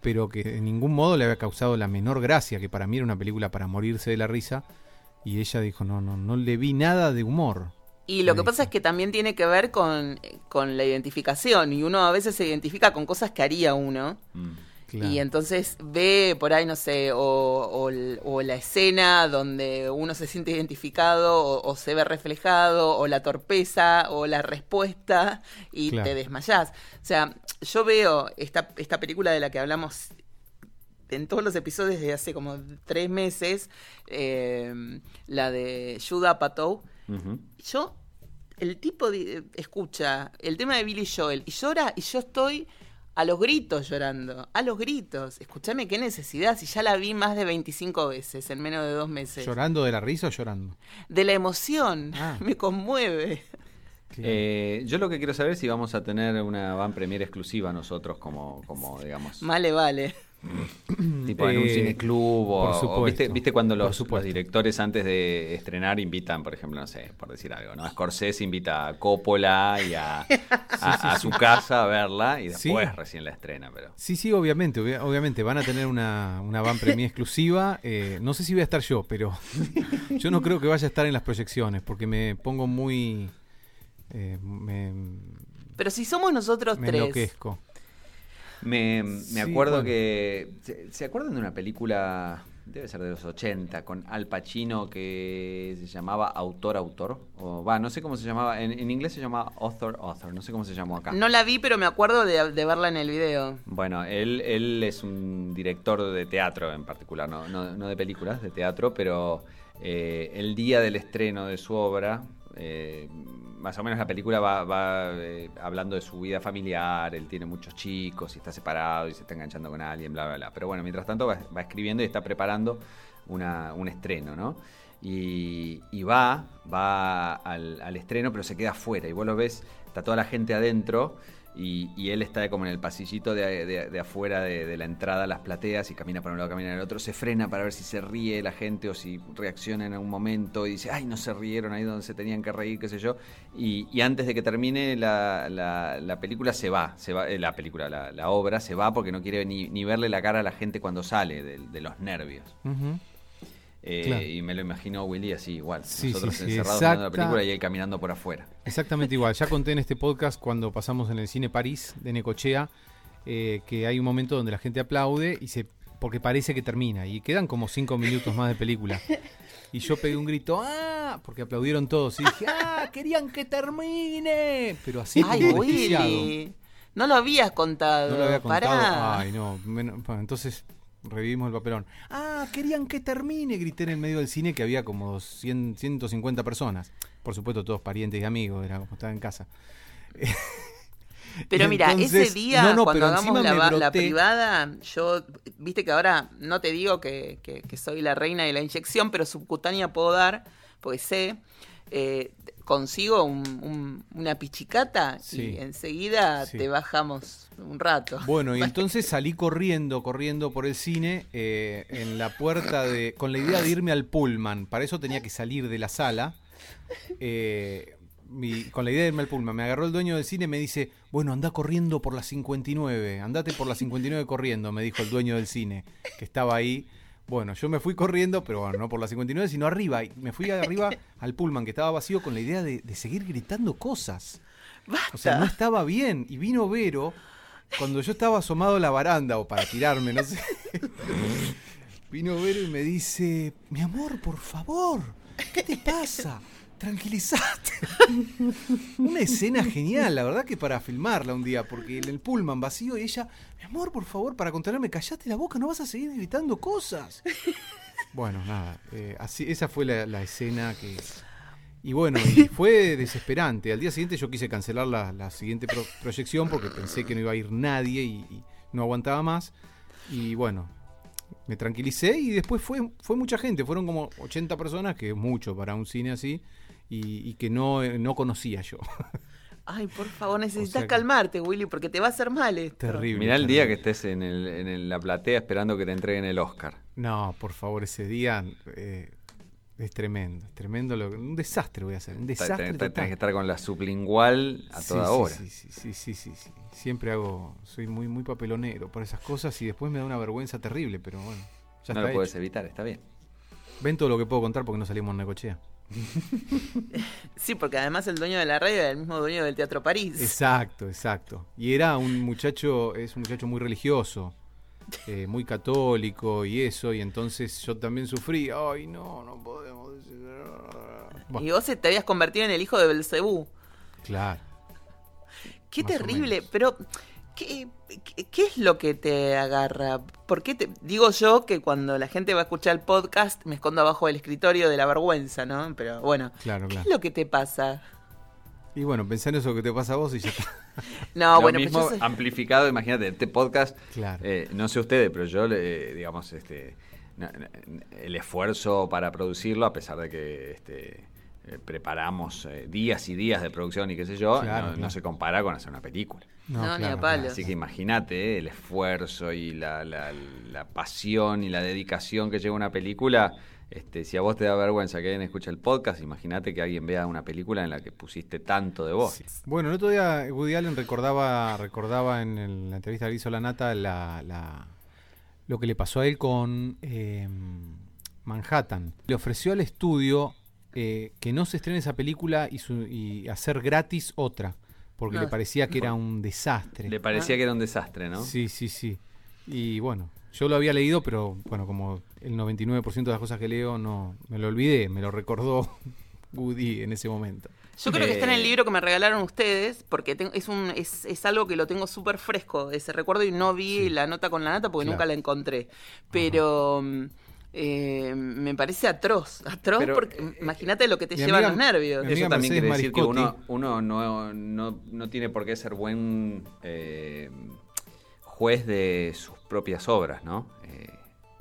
pero que en ningún modo le había causado la menor gracia, que para mí era una película para morirse de la risa. Y ella dijo, no, no, no le vi nada de humor. Y lo que pasa es que también tiene que ver con, con, la identificación. Y uno a veces se identifica con cosas que haría uno. Mm. Y entonces ve por ahí, no sé, o, la escena donde uno se siente identificado o, se ve reflejado, o la torpeza, o la respuesta, y te desmayás. O sea, yo veo esta, esta película de la que hablamos en todos los episodios de hace como tres meses, eh, la de Judah Patou. Yo, el tipo escucha el tema de Billy Joel y llora y yo estoy a los gritos llorando, a los gritos. Escúchame qué necesidad, si ya la vi más de 25 veces en menos de dos meses. ¿Llorando de la risa o llorando? De la emoción, ah. me conmueve. Eh, yo lo que quiero saber es si vamos a tener una van premier exclusiva nosotros como, como digamos. Vale, vale. tipo en un eh, cineclub o, ¿viste, viste cuando los, directores antes de estrenar invitan, por ejemplo, no sé, por decir algo, ¿no? Scorsese invita a Coppola y a, a, su casa a verla y después recién la estrena, pero. Sí, sí, obviamente, obviamente van a tener una, una van premier exclusiva. Eh, no sé si voy a estar yo, pero yo no creo que vaya a estar en las proyecciones porque me pongo muy eh, pero si somos nosotros me tres. Enloquezco. Me, me acuerdo que. ¿se, acuerdan de una película? Debe ser de los 80, con Al Pacino que se llamaba Autor Autor. O va, no sé cómo se llamaba. En, inglés se llamaba Author Author. No sé cómo se llamó acá. No la vi, pero me acuerdo de, verla en el video. Bueno, él, él es un director de teatro en particular, no, no, de películas, de teatro, pero eh, el día del estreno de su obra. Eh, más o menos la película va, eh, hablando de su vida familiar, él tiene muchos chicos y está separado y se está enganchando con alguien, bla, bla, bla. Pero bueno, mientras tanto va, escribiendo y está preparando un estreno, ¿no? Y, va, va al, al, estreno, pero se queda afuera y vos lo ves, está toda la gente adentro y, él está como en el pasillito de, afuera de, la entrada a las plateas y camina para un lado, camina para el otro, se frena para ver si se ríe la gente o si reacciona en algún momento y dice, ay, no se rieron ahí donde se tenían que reír, qué sé yo. Y, antes de que termine la, la, película se va, se va eh, la película, la, obra se va porque no quiere ni, ni, verle la cara a la gente cuando sale de, los nervios. Eh, y me lo imagino Willy así igual. Nosotros encerrados viendo la película y él caminando por afuera. Exactamente igual. Ya conté en este podcast cuando pasamos en el cine París de Necochea eh, que hay un momento donde la gente aplaude y se porque parece que termina y quedan como cinco minutos más de película. Y yo pegué un grito, ¡ah! Porque aplaudieron todos y dije, ¡ah! Querían que termine. Pero así Ay, Willy. No lo habías contado. No lo había contado. Ay, no. entonces revivimos el papelón. Ah, querían que termine, grité en el medio del cine que había como 100, 150 personas. Por supuesto, todos parientes y amigos, era como estaba en casa. Pero mira, ese día cuando hagamos la, privada, yo, viste que ahora no te digo que, que, soy la reina de la inyección, pero subcutánea puedo dar, porque sé, eh, consigo una pichicata y enseguida te bajamos un rato. Bueno, y entonces salí corriendo, corriendo por el cine eh, en la puerta de, con la idea de irme al pullman. Para eso tenía que salir de la sala. Eh, con la idea de irme al pullman. Me agarró el dueño del cine y me dice, bueno, anda corriendo por la 59, andate por la 59 corriendo, me dijo el dueño del cine, que estaba ahí bueno, yo me fui corriendo, pero bueno, no por la 59, sino arriba. Y me fui arriba al pullman que estaba vacío con la idea de, seguir gritando cosas. O sea, no estaba bien. Y vino Vero cuando yo estaba asomado a la baranda o para tirarme, no sé. vino Vero y me dice, mi amor, por favor, ¿qué te pasa? Tranquilizate. Una escena genial, la verdad que para filmarla un día, porque en el pullman vacío y ella, mi amor, por favor, para contenerme, callate la boca, no vas a seguir gritando cosas. Bueno, nada, eh, así, esa fue la, escena que... Y bueno, y fue desesperante. Al día siguiente yo quise cancelar la, siguiente proyección porque pensé que no iba a ir nadie y, no aguantaba más. Y bueno, me tranquilicé y después fue, fue mucha gente, fueron como 80 personas, que es mucho para un cine así y, que no, no conocía yo. Ay, por favor, necesitas calmarte, Willy, porque te va a hacer mal esto. Terrible. Mirá el día que estés en, el, en la platea esperando que te entreguen el Oscar. No, por favor, ese día eh, es tremendo, es tremendo. Lo, un desastre voy a hacer, un desastre. Tenés que estar con la sublingual a toda hora. Sí, sí, sí, sí, sí, sí, Siempre hago, soy muy, muy papelonero por esas cosas y después me da una vergüenza terrible, pero bueno. Ya no lo puedes evitar, está bien. Ven todo lo que puedo contar porque no salimos en Necochea. sí, porque además el dueño de la radio era el mismo dueño del Teatro París. Exacto, exacto. Y era un muchacho, es un muchacho muy religioso. Eh, muy católico y eso, y entonces yo también sufrí, ay no, no podemos decir... Y vos te habías convertido en el hijo de Belcebú. Claro. Qué terrible, pero ¿qué, ¿qué, es lo que te agarra? ¿Por qué te digo yo que cuando la gente va a escuchar el podcast me escondo abajo del escritorio de la vergüenza, ¿no? Pero bueno, claro, ¿qué es lo que te pasa? Y bueno, pensá en eso que te pasa a vos y ya está. no, bueno, pues mismo amplificado, imagínate, este podcast, eh, no sé ustedes, pero yo, digamos, este, el esfuerzo para producirlo, a pesar de que este, eh, preparamos eh, días y días de producción y qué sé yo, no, se compara con hacer una película. No, ni a palo. Así que imagínate el esfuerzo y la, la, la pasión y la dedicación que lleva una película este, si a vos te da vergüenza que alguien escuche el podcast, imagínate que alguien vea una película en la que pusiste tanto de vos. Bueno, el otro día Woody Allen recordaba, recordaba en la entrevista que hizo la Nata la, lo que le pasó a él con em, Manhattan. Le ofreció al estudio eh, que no se estrene esa película y, hacer gratis otra, porque le parecía que era un desastre. Le parecía que era un desastre, ¿no? Sí, sí, sí. Y bueno, yo lo había leído, pero bueno, como el 99% de las cosas que leo no me lo olvidé, me lo recordó Woody en ese momento. Yo creo que está en el eh. libro que me regalaron ustedes, porque es, un, es, algo que lo tengo súper fresco, ese recuerdo, y no vi la nota con la nata porque nunca la encontré. Pero mm, eh, me parece atroz, atroz, porque eh, imagínate lo que te lleva a los nervios. Eso también quiere decir que uno, uno no, no, no, tiene por qué ser buen juez de sus propias obras, ¿no? Eh,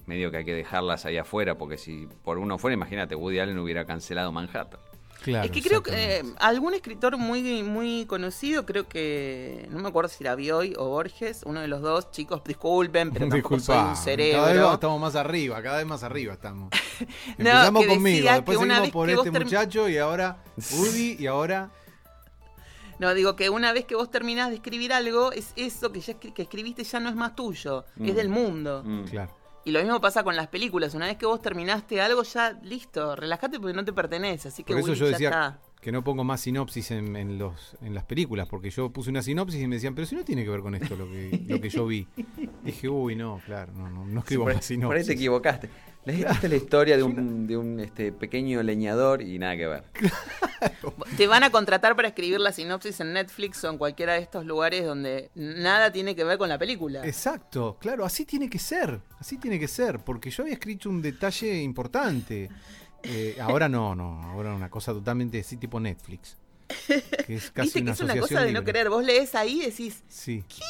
medio que hay que dejarlas ahí afuera, porque si por uno fuera, imagínate, Woody Allen hubiera cancelado Manhattan. Claro, es que creo que eh, algún escritor muy muy conocido, creo que no me acuerdo si era Bioy o Borges, uno de los dos, chicos, disculpen, pero tampoco soy un cerebro. Cada vez estamos más arriba, cada vez más arriba estamos. Empezamos conmigo, después seguimos por este muchacho y ahora Woody y ahora no, digo que una vez que vos terminás de escribir algo, es eso que ya que escribiste ya no es más tuyo, es mm. del mundo. Mm. Claro. Y lo mismo pasa con las películas. Una vez que vos terminaste algo, ya listo, relájate porque no te pertenece. Así que Por eso yo decía que no pongo más sinopsis en, los, en las películas, porque yo puse una sinopsis y me decían, pero si no tiene que ver con esto lo que, lo que yo vi. Dije, uy, no, claro, no, no, no escribo más sinopsis. Por ahí te equivocaste. Esta es la historia de un, de un este, pequeño leñador y nada que ver. Te van a contratar para escribir la sinopsis en Netflix o en cualquiera de estos lugares donde nada tiene que ver con la película. Exacto, claro, así tiene que ser, así tiene que ser, porque yo había escrito un detalle importante. Eh, ahora no, no, ahora una cosa totalmente así tipo Netflix. Que es casi una, que es una cosa de no querer. Vos lees ahí y decís, sí. ¿qué?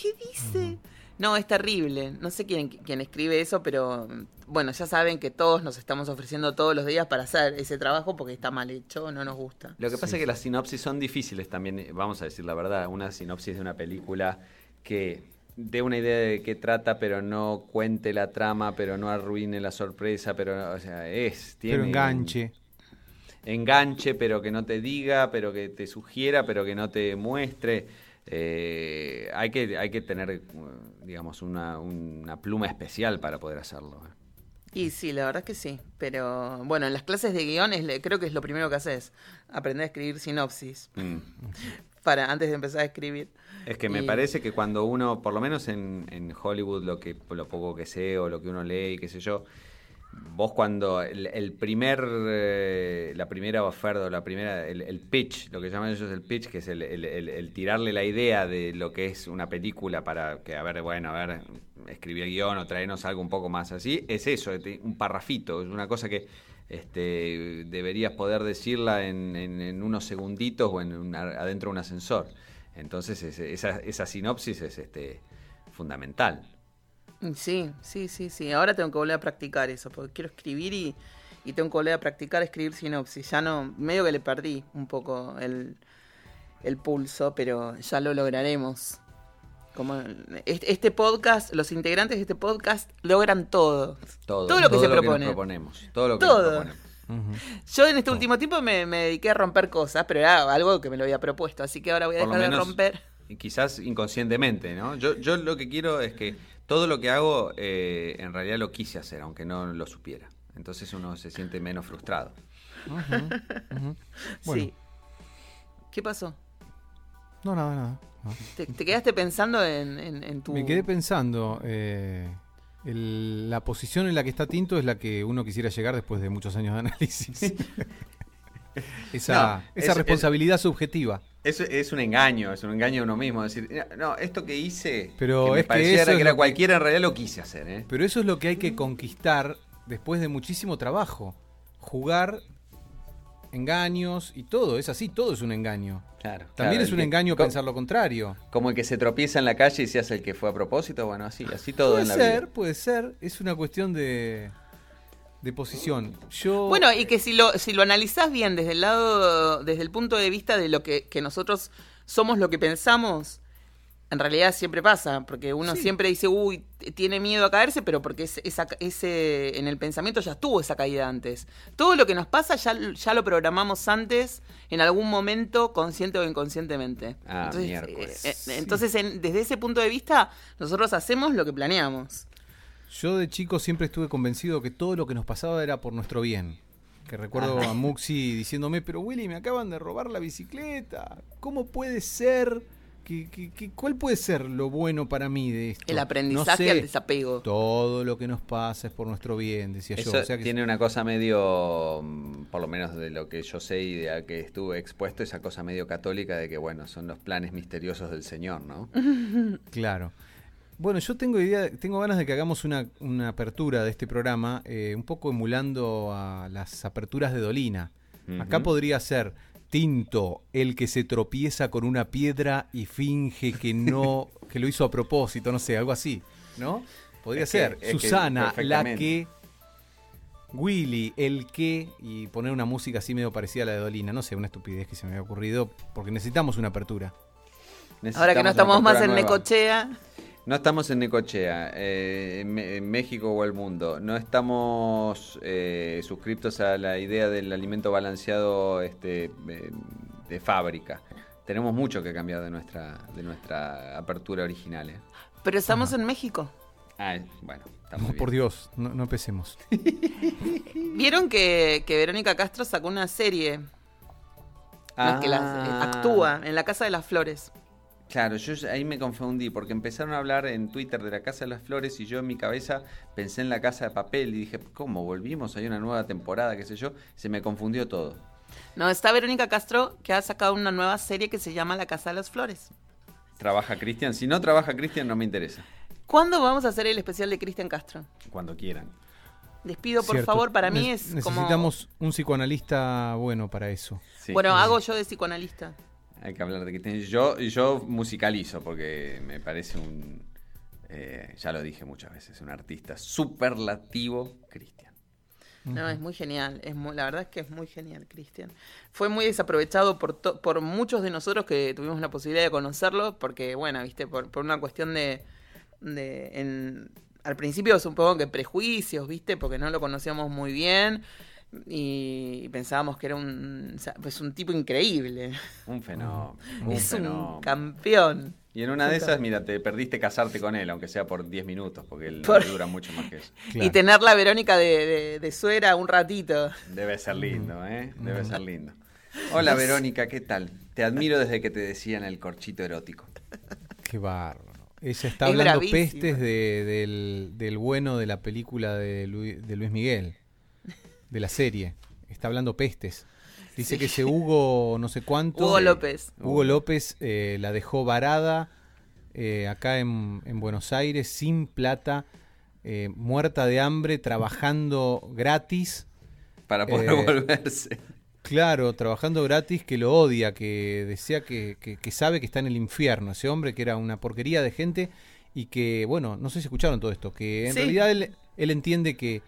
¿Qué dice? No, es terrible. No sé quién, quién escribe eso, pero bueno, ya saben que todos nos estamos ofreciendo todos los días para hacer ese trabajo porque está mal hecho, no nos gusta. Lo que pasa es que las sinopsis son difíciles también, vamos a decir la verdad. Una sinopsis de una película que dé una idea de qué trata, pero no cuente la trama, pero no arruine la sorpresa, pero, o sea, es. Tiene pero enganche. enganche, pero que no te diga, pero que te sugiera, pero que no te muestre. Eh, hay, que, hay que tener, digamos, una, una pluma especial para poder hacerlo. ¿eh? Y sí, la verdad es que sí. Pero bueno, en las clases de guion creo que es lo primero que haces. Aprender a escribir sinopsis. Mm. Para antes de empezar a escribir. Es que me parece que cuando uno, por lo menos en, en Hollywood, lo que lo poco que sé o lo que uno lee, qué sé yo, vos cuando el, primer, eh, la primera oferta, la primera, el, pitch, lo que llaman ellos el pitch, que es el, tirarle la idea de lo que es una película para que, a ver, bueno, a ver, escribir guion o traernos algo un poco más así, es eso, un parrafito, es una cosa que este, deberías poder decirla en, unos segunditos o en adentro de un ascensor. Entonces esa, esa sinopsis es este, fundamental. Sí, sí, sí, sí. Ahora tengo que volver a practicar eso, porque quiero escribir y, tengo que volver a practicar escribir sinopsis. Ya no, medio que le perdí un poco el, pulso, pero ya lo lograremos. Como este podcast, los integrantes de este podcast logran todo. Todo, todo lo que se propone. proponemos. Todo lo que todo. Yo en este último tiempo me, dediqué a romper cosas, pero era algo que me lo había propuesto, así que ahora voy a dejar de romper. Y quizás inconscientemente, ¿no? Yo, yo lo que quiero es que todo lo que hago eh, en realidad lo quise hacer, aunque no lo supiera. Entonces uno se siente menos frustrado. Sí. ¿Qué pasó? No, nada, nada. ¿Te, quedaste pensando en, tu...? Me quedé pensando... Eh, la posición en la que está Tinto es la que uno quisiera llegar después de muchos años de análisis. esa, esa responsabilidad subjetiva. Es, es un engaño, es un engaño a uno mismo. Decir, no, esto que hice, pero que me es pareciera que, era cualquiera, en realidad lo quise hacer. ¿eh? Pero eso es lo que hay que conquistar después de muchísimo trabajo. Jugar engaños y todo, es así, todo es un engaño. Claro. También es un engaño pensar lo contrario. Como el que se tropieza en la calle y se hace el que fue a propósito, bueno, así, así todo puede en la ser, Puede ser, es una cuestión de, de posición. Yo, bueno, y que si lo, si lo analizás bien desde el lado, desde el punto de vista de lo que, que nosotros somos lo que pensamos, en realidad siempre pasa, porque uno siempre dice, uy, tiene miedo a caerse, pero porque ese, en el pensamiento ya estuvo esa caída antes. Todo lo que nos pasa ya, ya lo programamos antes, en algún momento, consciente o inconscientemente. Ah, entonces, eh, eh, entonces desde ese punto de vista, nosotros hacemos lo que planeamos. Yo de chico siempre estuve convencido que todo lo que nos pasaba era por nuestro bien. Que recuerdo a Muxi diciéndome, pero Willy, me acaban de robar la bicicleta. ¿Cómo puede ser? cuál puede ser lo bueno para mí de esto? El aprendizaje al desapego. Todo lo que nos pasa es por nuestro bien, decía yo. O sea tiene una cosa medio, mm, por lo menos de lo que yo sé y de a que estuve expuesto, esa cosa medio católica de que, bueno, son los planes misteriosos del Señor, ¿no? claro. Bueno, yo tengo idea, tengo ganas de que hagamos una, apertura de este programa, eh, un poco emulando a las aperturas de Dolina. Acá podría ser Tinto, el que se tropieza con una piedra y finge que no, que lo hizo a propósito, no sé, algo así, ¿no? Podría ser. Susana, la que. Willy, el que. Y poner una música así medio parecida a la de Dolina. No sé, una estupidez que se me había ocurrido. Porque necesitamos una apertura. Ahora que no estamos más en Necochea. No estamos en Necochea, eh, en México o el mundo. No estamos eh, suscriptos a la idea del alimento balanceado este, eh, de fábrica. Tenemos mucho que cambiar de nuestra, de nuestra apertura original. ¿eh? Pero estamos en México. Ah, bueno. por Dios, no, no empecemos. ¿Vieron que, Verónica Castro sacó una serie? que las, ah. actúa en la Casa de las Flores. Claro, yo ahí me confundí porque empezaron a hablar en Twitter de la Casa de las Flores y yo en mi cabeza pensé en la Casa de Papel y dije, ¿cómo? ¿Volvimos? Hay una nueva temporada, qué sé yo. Se me confundió todo. No, está Verónica Castro que ha sacado una nueva serie que se llama La Casa de las Flores. ¿Trabaja Cristian? Si no trabaja Cristian no me interesa. ¿Cuándo vamos a hacer el especial de Cristian Castro? Cuando quieran. Despido, por favor, para mí es como... Necesitamos un psicoanalista bueno para eso. Bueno, hago yo de psicoanalista. Hay que hablar de que Yo, yo musicalizo porque me parece un. Eh, ya lo dije muchas veces, un artista superlativo, Cristian. No, es muy genial. Es la verdad es que es muy genial, Cristian. Fue muy desaprovechado por, por muchos de nosotros que tuvimos la posibilidad de conocerlo, porque, bueno, viste, por, por una cuestión de. de en, al principio supongo que prejuicios, viste, porque no lo conocíamos muy bien y pensábamos que era un, pues un tipo increíble. Un fenómeno. es un campeón. Y en una de esas, mira, te perdiste casarte con él, aunque sea por 10 minutos, porque él dura mucho más que eso. Y tener la Verónica de, de, suera un ratito. Debe ser lindo, ¿eh? Debe ser lindo. Hola Verónica, ¿qué tal? Te admiro desde que te decían el corchito erótico. Qué bárbaro. Ella está hablando pestes del, del, bueno de la película de de Luis Miguel de la serie. Está hablando pestes. Dice que ese Hugo no sé cuánto. Hugo López. Hugo López eh, la dejó varada eh, acá en, Buenos Aires sin plata, eh, muerta de hambre, trabajando gratis. Para poder volverse. Claro, trabajando gratis, que lo odia, que decía que, que, sabe que está en el infierno. Ese hombre que era una porquería de gente y que, bueno, no sé si escucharon todo esto, que en realidad él, él entiende que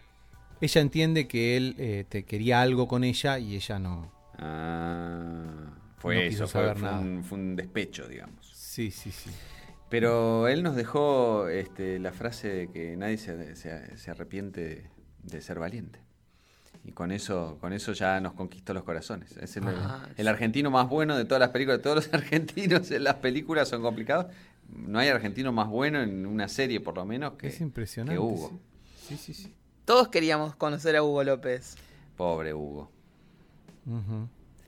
ella entiende que él eh, te quería algo con ella y ella no. Ah, fue eso, fue, un, despecho, digamos. Sí, sí, sí. Pero él nos dejó este, la frase de que nadie se, se- se arrepiente de, de ser valiente. Y con eso, con eso ya nos conquistó los corazones. Es el, Ah, el argentino más bueno de todas las películas. Todos los argentinos en las películas son complicados. No hay argentino más bueno en una serie, por lo menos, que, es impresionante. que Hugo. Sí, sí, sí. Todos queríamos conocer a Hugo López. Pobre Hugo.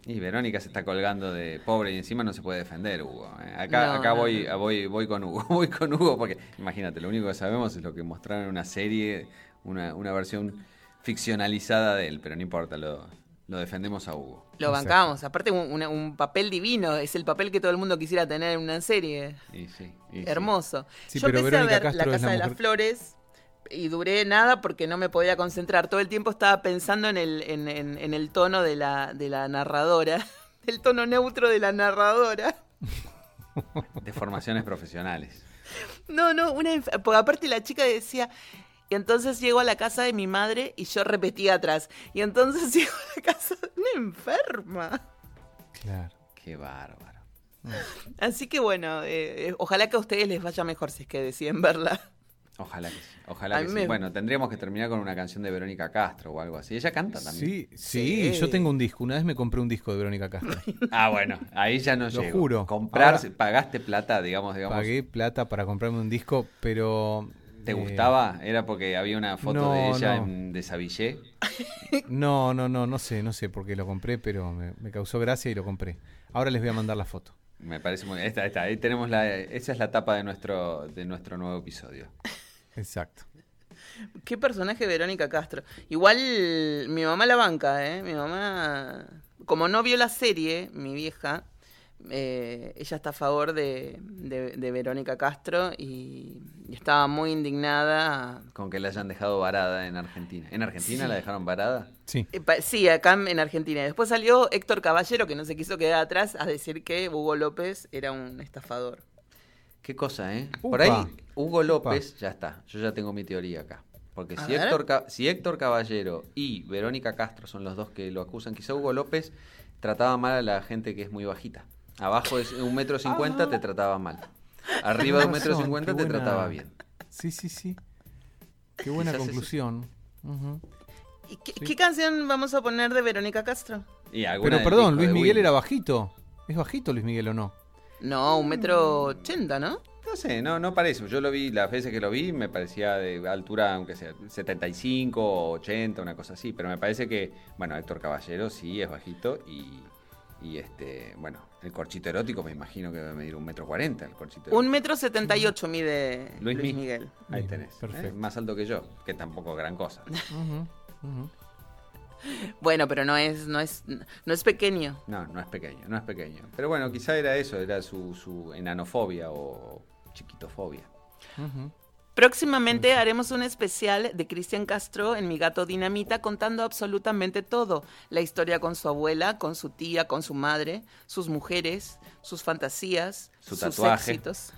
Y Verónica se está colgando de pobre y encima no se puede defender Hugo. ¿eh? Acá, No, acá no, voy, no. voy, voy con Hugo. Voy con Hugo porque, imagínate, lo único que sabemos es lo que mostraron en una serie, una, una versión ficcionalizada de él, pero no importa, lo, lo defendemos a Hugo. Lo Exacto. bancamos. Aparte, un, un papel divino. Es el papel que todo el mundo quisiera tener en una serie. Y sí, y. Hermoso. Sí, Yo empecé Verónica a ver Castro La Casa la de las Flores y duré nada porque no me podía concentrar. Todo el tiempo estaba pensando en el, en, en- en el tono de la, de la narradora. El tono neutro de la narradora. Deformaciones profesionales. No, no, una porque aparte la chica decía, y entonces llego a la casa de mi madre y yo repetía atrás. Y entonces llego a la casa de una enferma. Claro. Qué bárbaro. Así que bueno, eh, eh, ojalá que a ustedes les vaya mejor si es que deciden verla. Ojalá que sí. Ojalá A que mí sí. me- Bueno, tendríamos que terminar con una canción de Verónica Castro o algo así. Ella canta también. Sí, sí, Sí. yo tengo un disco. Una vez me compré un disco de Verónica Castro. Ah, bueno, ahí ya no Lo llego. juro. Comprar, Ahora- pagaste plata, digamos, digamos. Pagué plata para comprarme un disco, pero... ¿Te eh, gustaba? ¿Era porque había una foto no, de ella no. en Desavillé? No, no, no, no sé, no sé por qué lo compré, pero me, me causó gracia y lo compré. Ahora les voy a mandar la foto. Me parece muy... Esta, esta, ahí tenemos la... Esa es la tapa de nuestro, de nuestro nuevo episodio. Exacto. Qué personaje Verónica Castro. Igual mi mamá la banca, ¿eh? Mi mamá, como no vio la serie, mi vieja, eh, ella está a favor de, de- de Verónica Castro y, y estaba muy indignada. Con que la hayan dejado varada en Argentina. ¿En Argentina la dejaron varada? Sí. Eh, pa- Sí, acá en Argentina. Y Después salió Héctor Caballero, que no se quiso quedar atrás, a decir que Hugo López era un estafador. Qué cosa, ¿eh? Upa. Por ahí, Hugo López, ya está. Yo ya tengo mi teoría acá. Porque si. Héctor, Ca- si Héctor Caballero y Verónica Castro son los dos que lo acusan, quizá Hugo López trataba mal a la gente que es muy bajita. Abajo de un metro cincuenta te trataba mal. Arriba de un metro cincuenta te buena- trataba bien. Sí, sí, sí. Qué buena Quizás conclusión. ¿Y qué, Sí. qué canción vamos a poner de Verónica Castro? Y Pero perdón, Luis Miguel era bajito. ¿Es bajito Luis Miguel o no? No, un metro ochenta, ¿no? No sé, no, no parece. Yo lo vi, las veces que lo vi, me parecía de altura, aunque sea 75, 80, una cosa así. Pero me parece que, bueno, Héctor Caballero sí es bajito y, y este, bueno, el corchito erótico me imagino que debe medir un metro cuarenta el corchito Un metro setenta y ocho mide Luis Luis, Mi- Miguel. Ahí tenés. perfecto. ¿eh? Más alto que yo, que tampoco es gran cosa. Ujú, ujú. Bueno, pero no es, no es, no es pequeño. No, no es pequeño, no es pequeño. Pero bueno, quizá era eso, era su, su enanofobia o chiquitofobia. Próximamente haremos un especial de Cristian Castro en Mi Gato Dinamita contando absolutamente todo. La historia con su abuela, con su tía, con su madre, sus mujeres, sus fantasías, Su sus tatuaje. éxitos.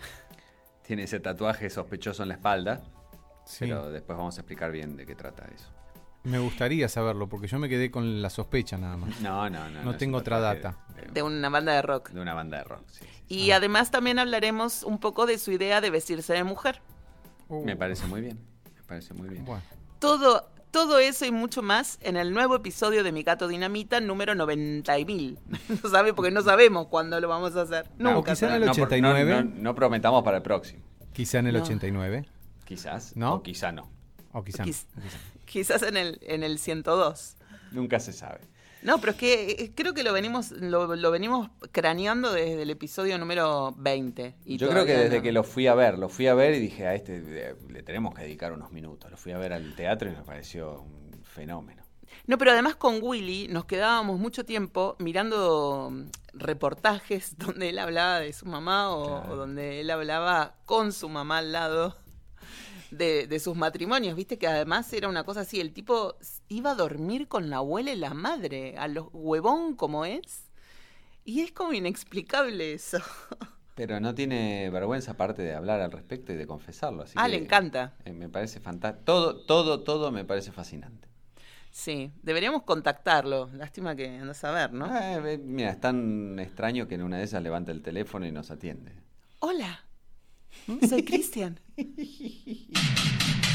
Tiene ese tatuaje sospechoso en la espalda, Sí. pero después vamos a explicar bien de qué trata eso. Me gustaría saberlo porque yo me quedé con la sospecha nada más. No, no, no. No tengo otra data. De, De una banda de rock. de una banda de rock, sí. sí. Y además también hablaremos un poco de su idea de vestirse de mujer. Me parece muy bien. Me parece muy bien. Bueno, Todo, todo eso y mucho más en el nuevo episodio de Mi Gato Dinamita número 90 y mil. No sabe porque no sabemos cuándo lo vamos a hacer. No, Nunca. quizá en el no, por- 89. No, no- no prometamos para el próximo. quizá en el No. 89. Quizás. ¿No? O quizá no. O quizá. no, Quiz- o quizá. Quizás en el, en el 102. Nunca se sabe. No, pero es que eh, creo que lo venimos, lo, lo venimos craneando desde el episodio número 20. Y Yo creo que desde no. que lo fui a ver, lo fui a ver y dije, a este eh, le tenemos que dedicar unos minutos. Lo fui a ver al teatro y me pareció un fenómeno. No, pero además con Willy nos quedábamos mucho tiempo mirando mm, reportajes donde él hablaba de su mamá o, Claro. o donde él hablaba con su mamá al lado de, de sus matrimonios. Viste que además era una cosa así, el tipo iba a dormir con la abuela y la madre, a los huevón como es. Y es como inexplicable eso. Pero no tiene vergüenza aparte de hablar al respecto y de confesarlo. Así ah, que, le encanta. eh, me parece fantástico. Todo, todo, todo me parece fascinante. Sí, deberíamos contactarlo. Lástima que andas a ver, ¿no? Ah, eh, mira, es tan extraño que en una de esas levanta el teléfono y nos atiende. Hola. Soy Cristian.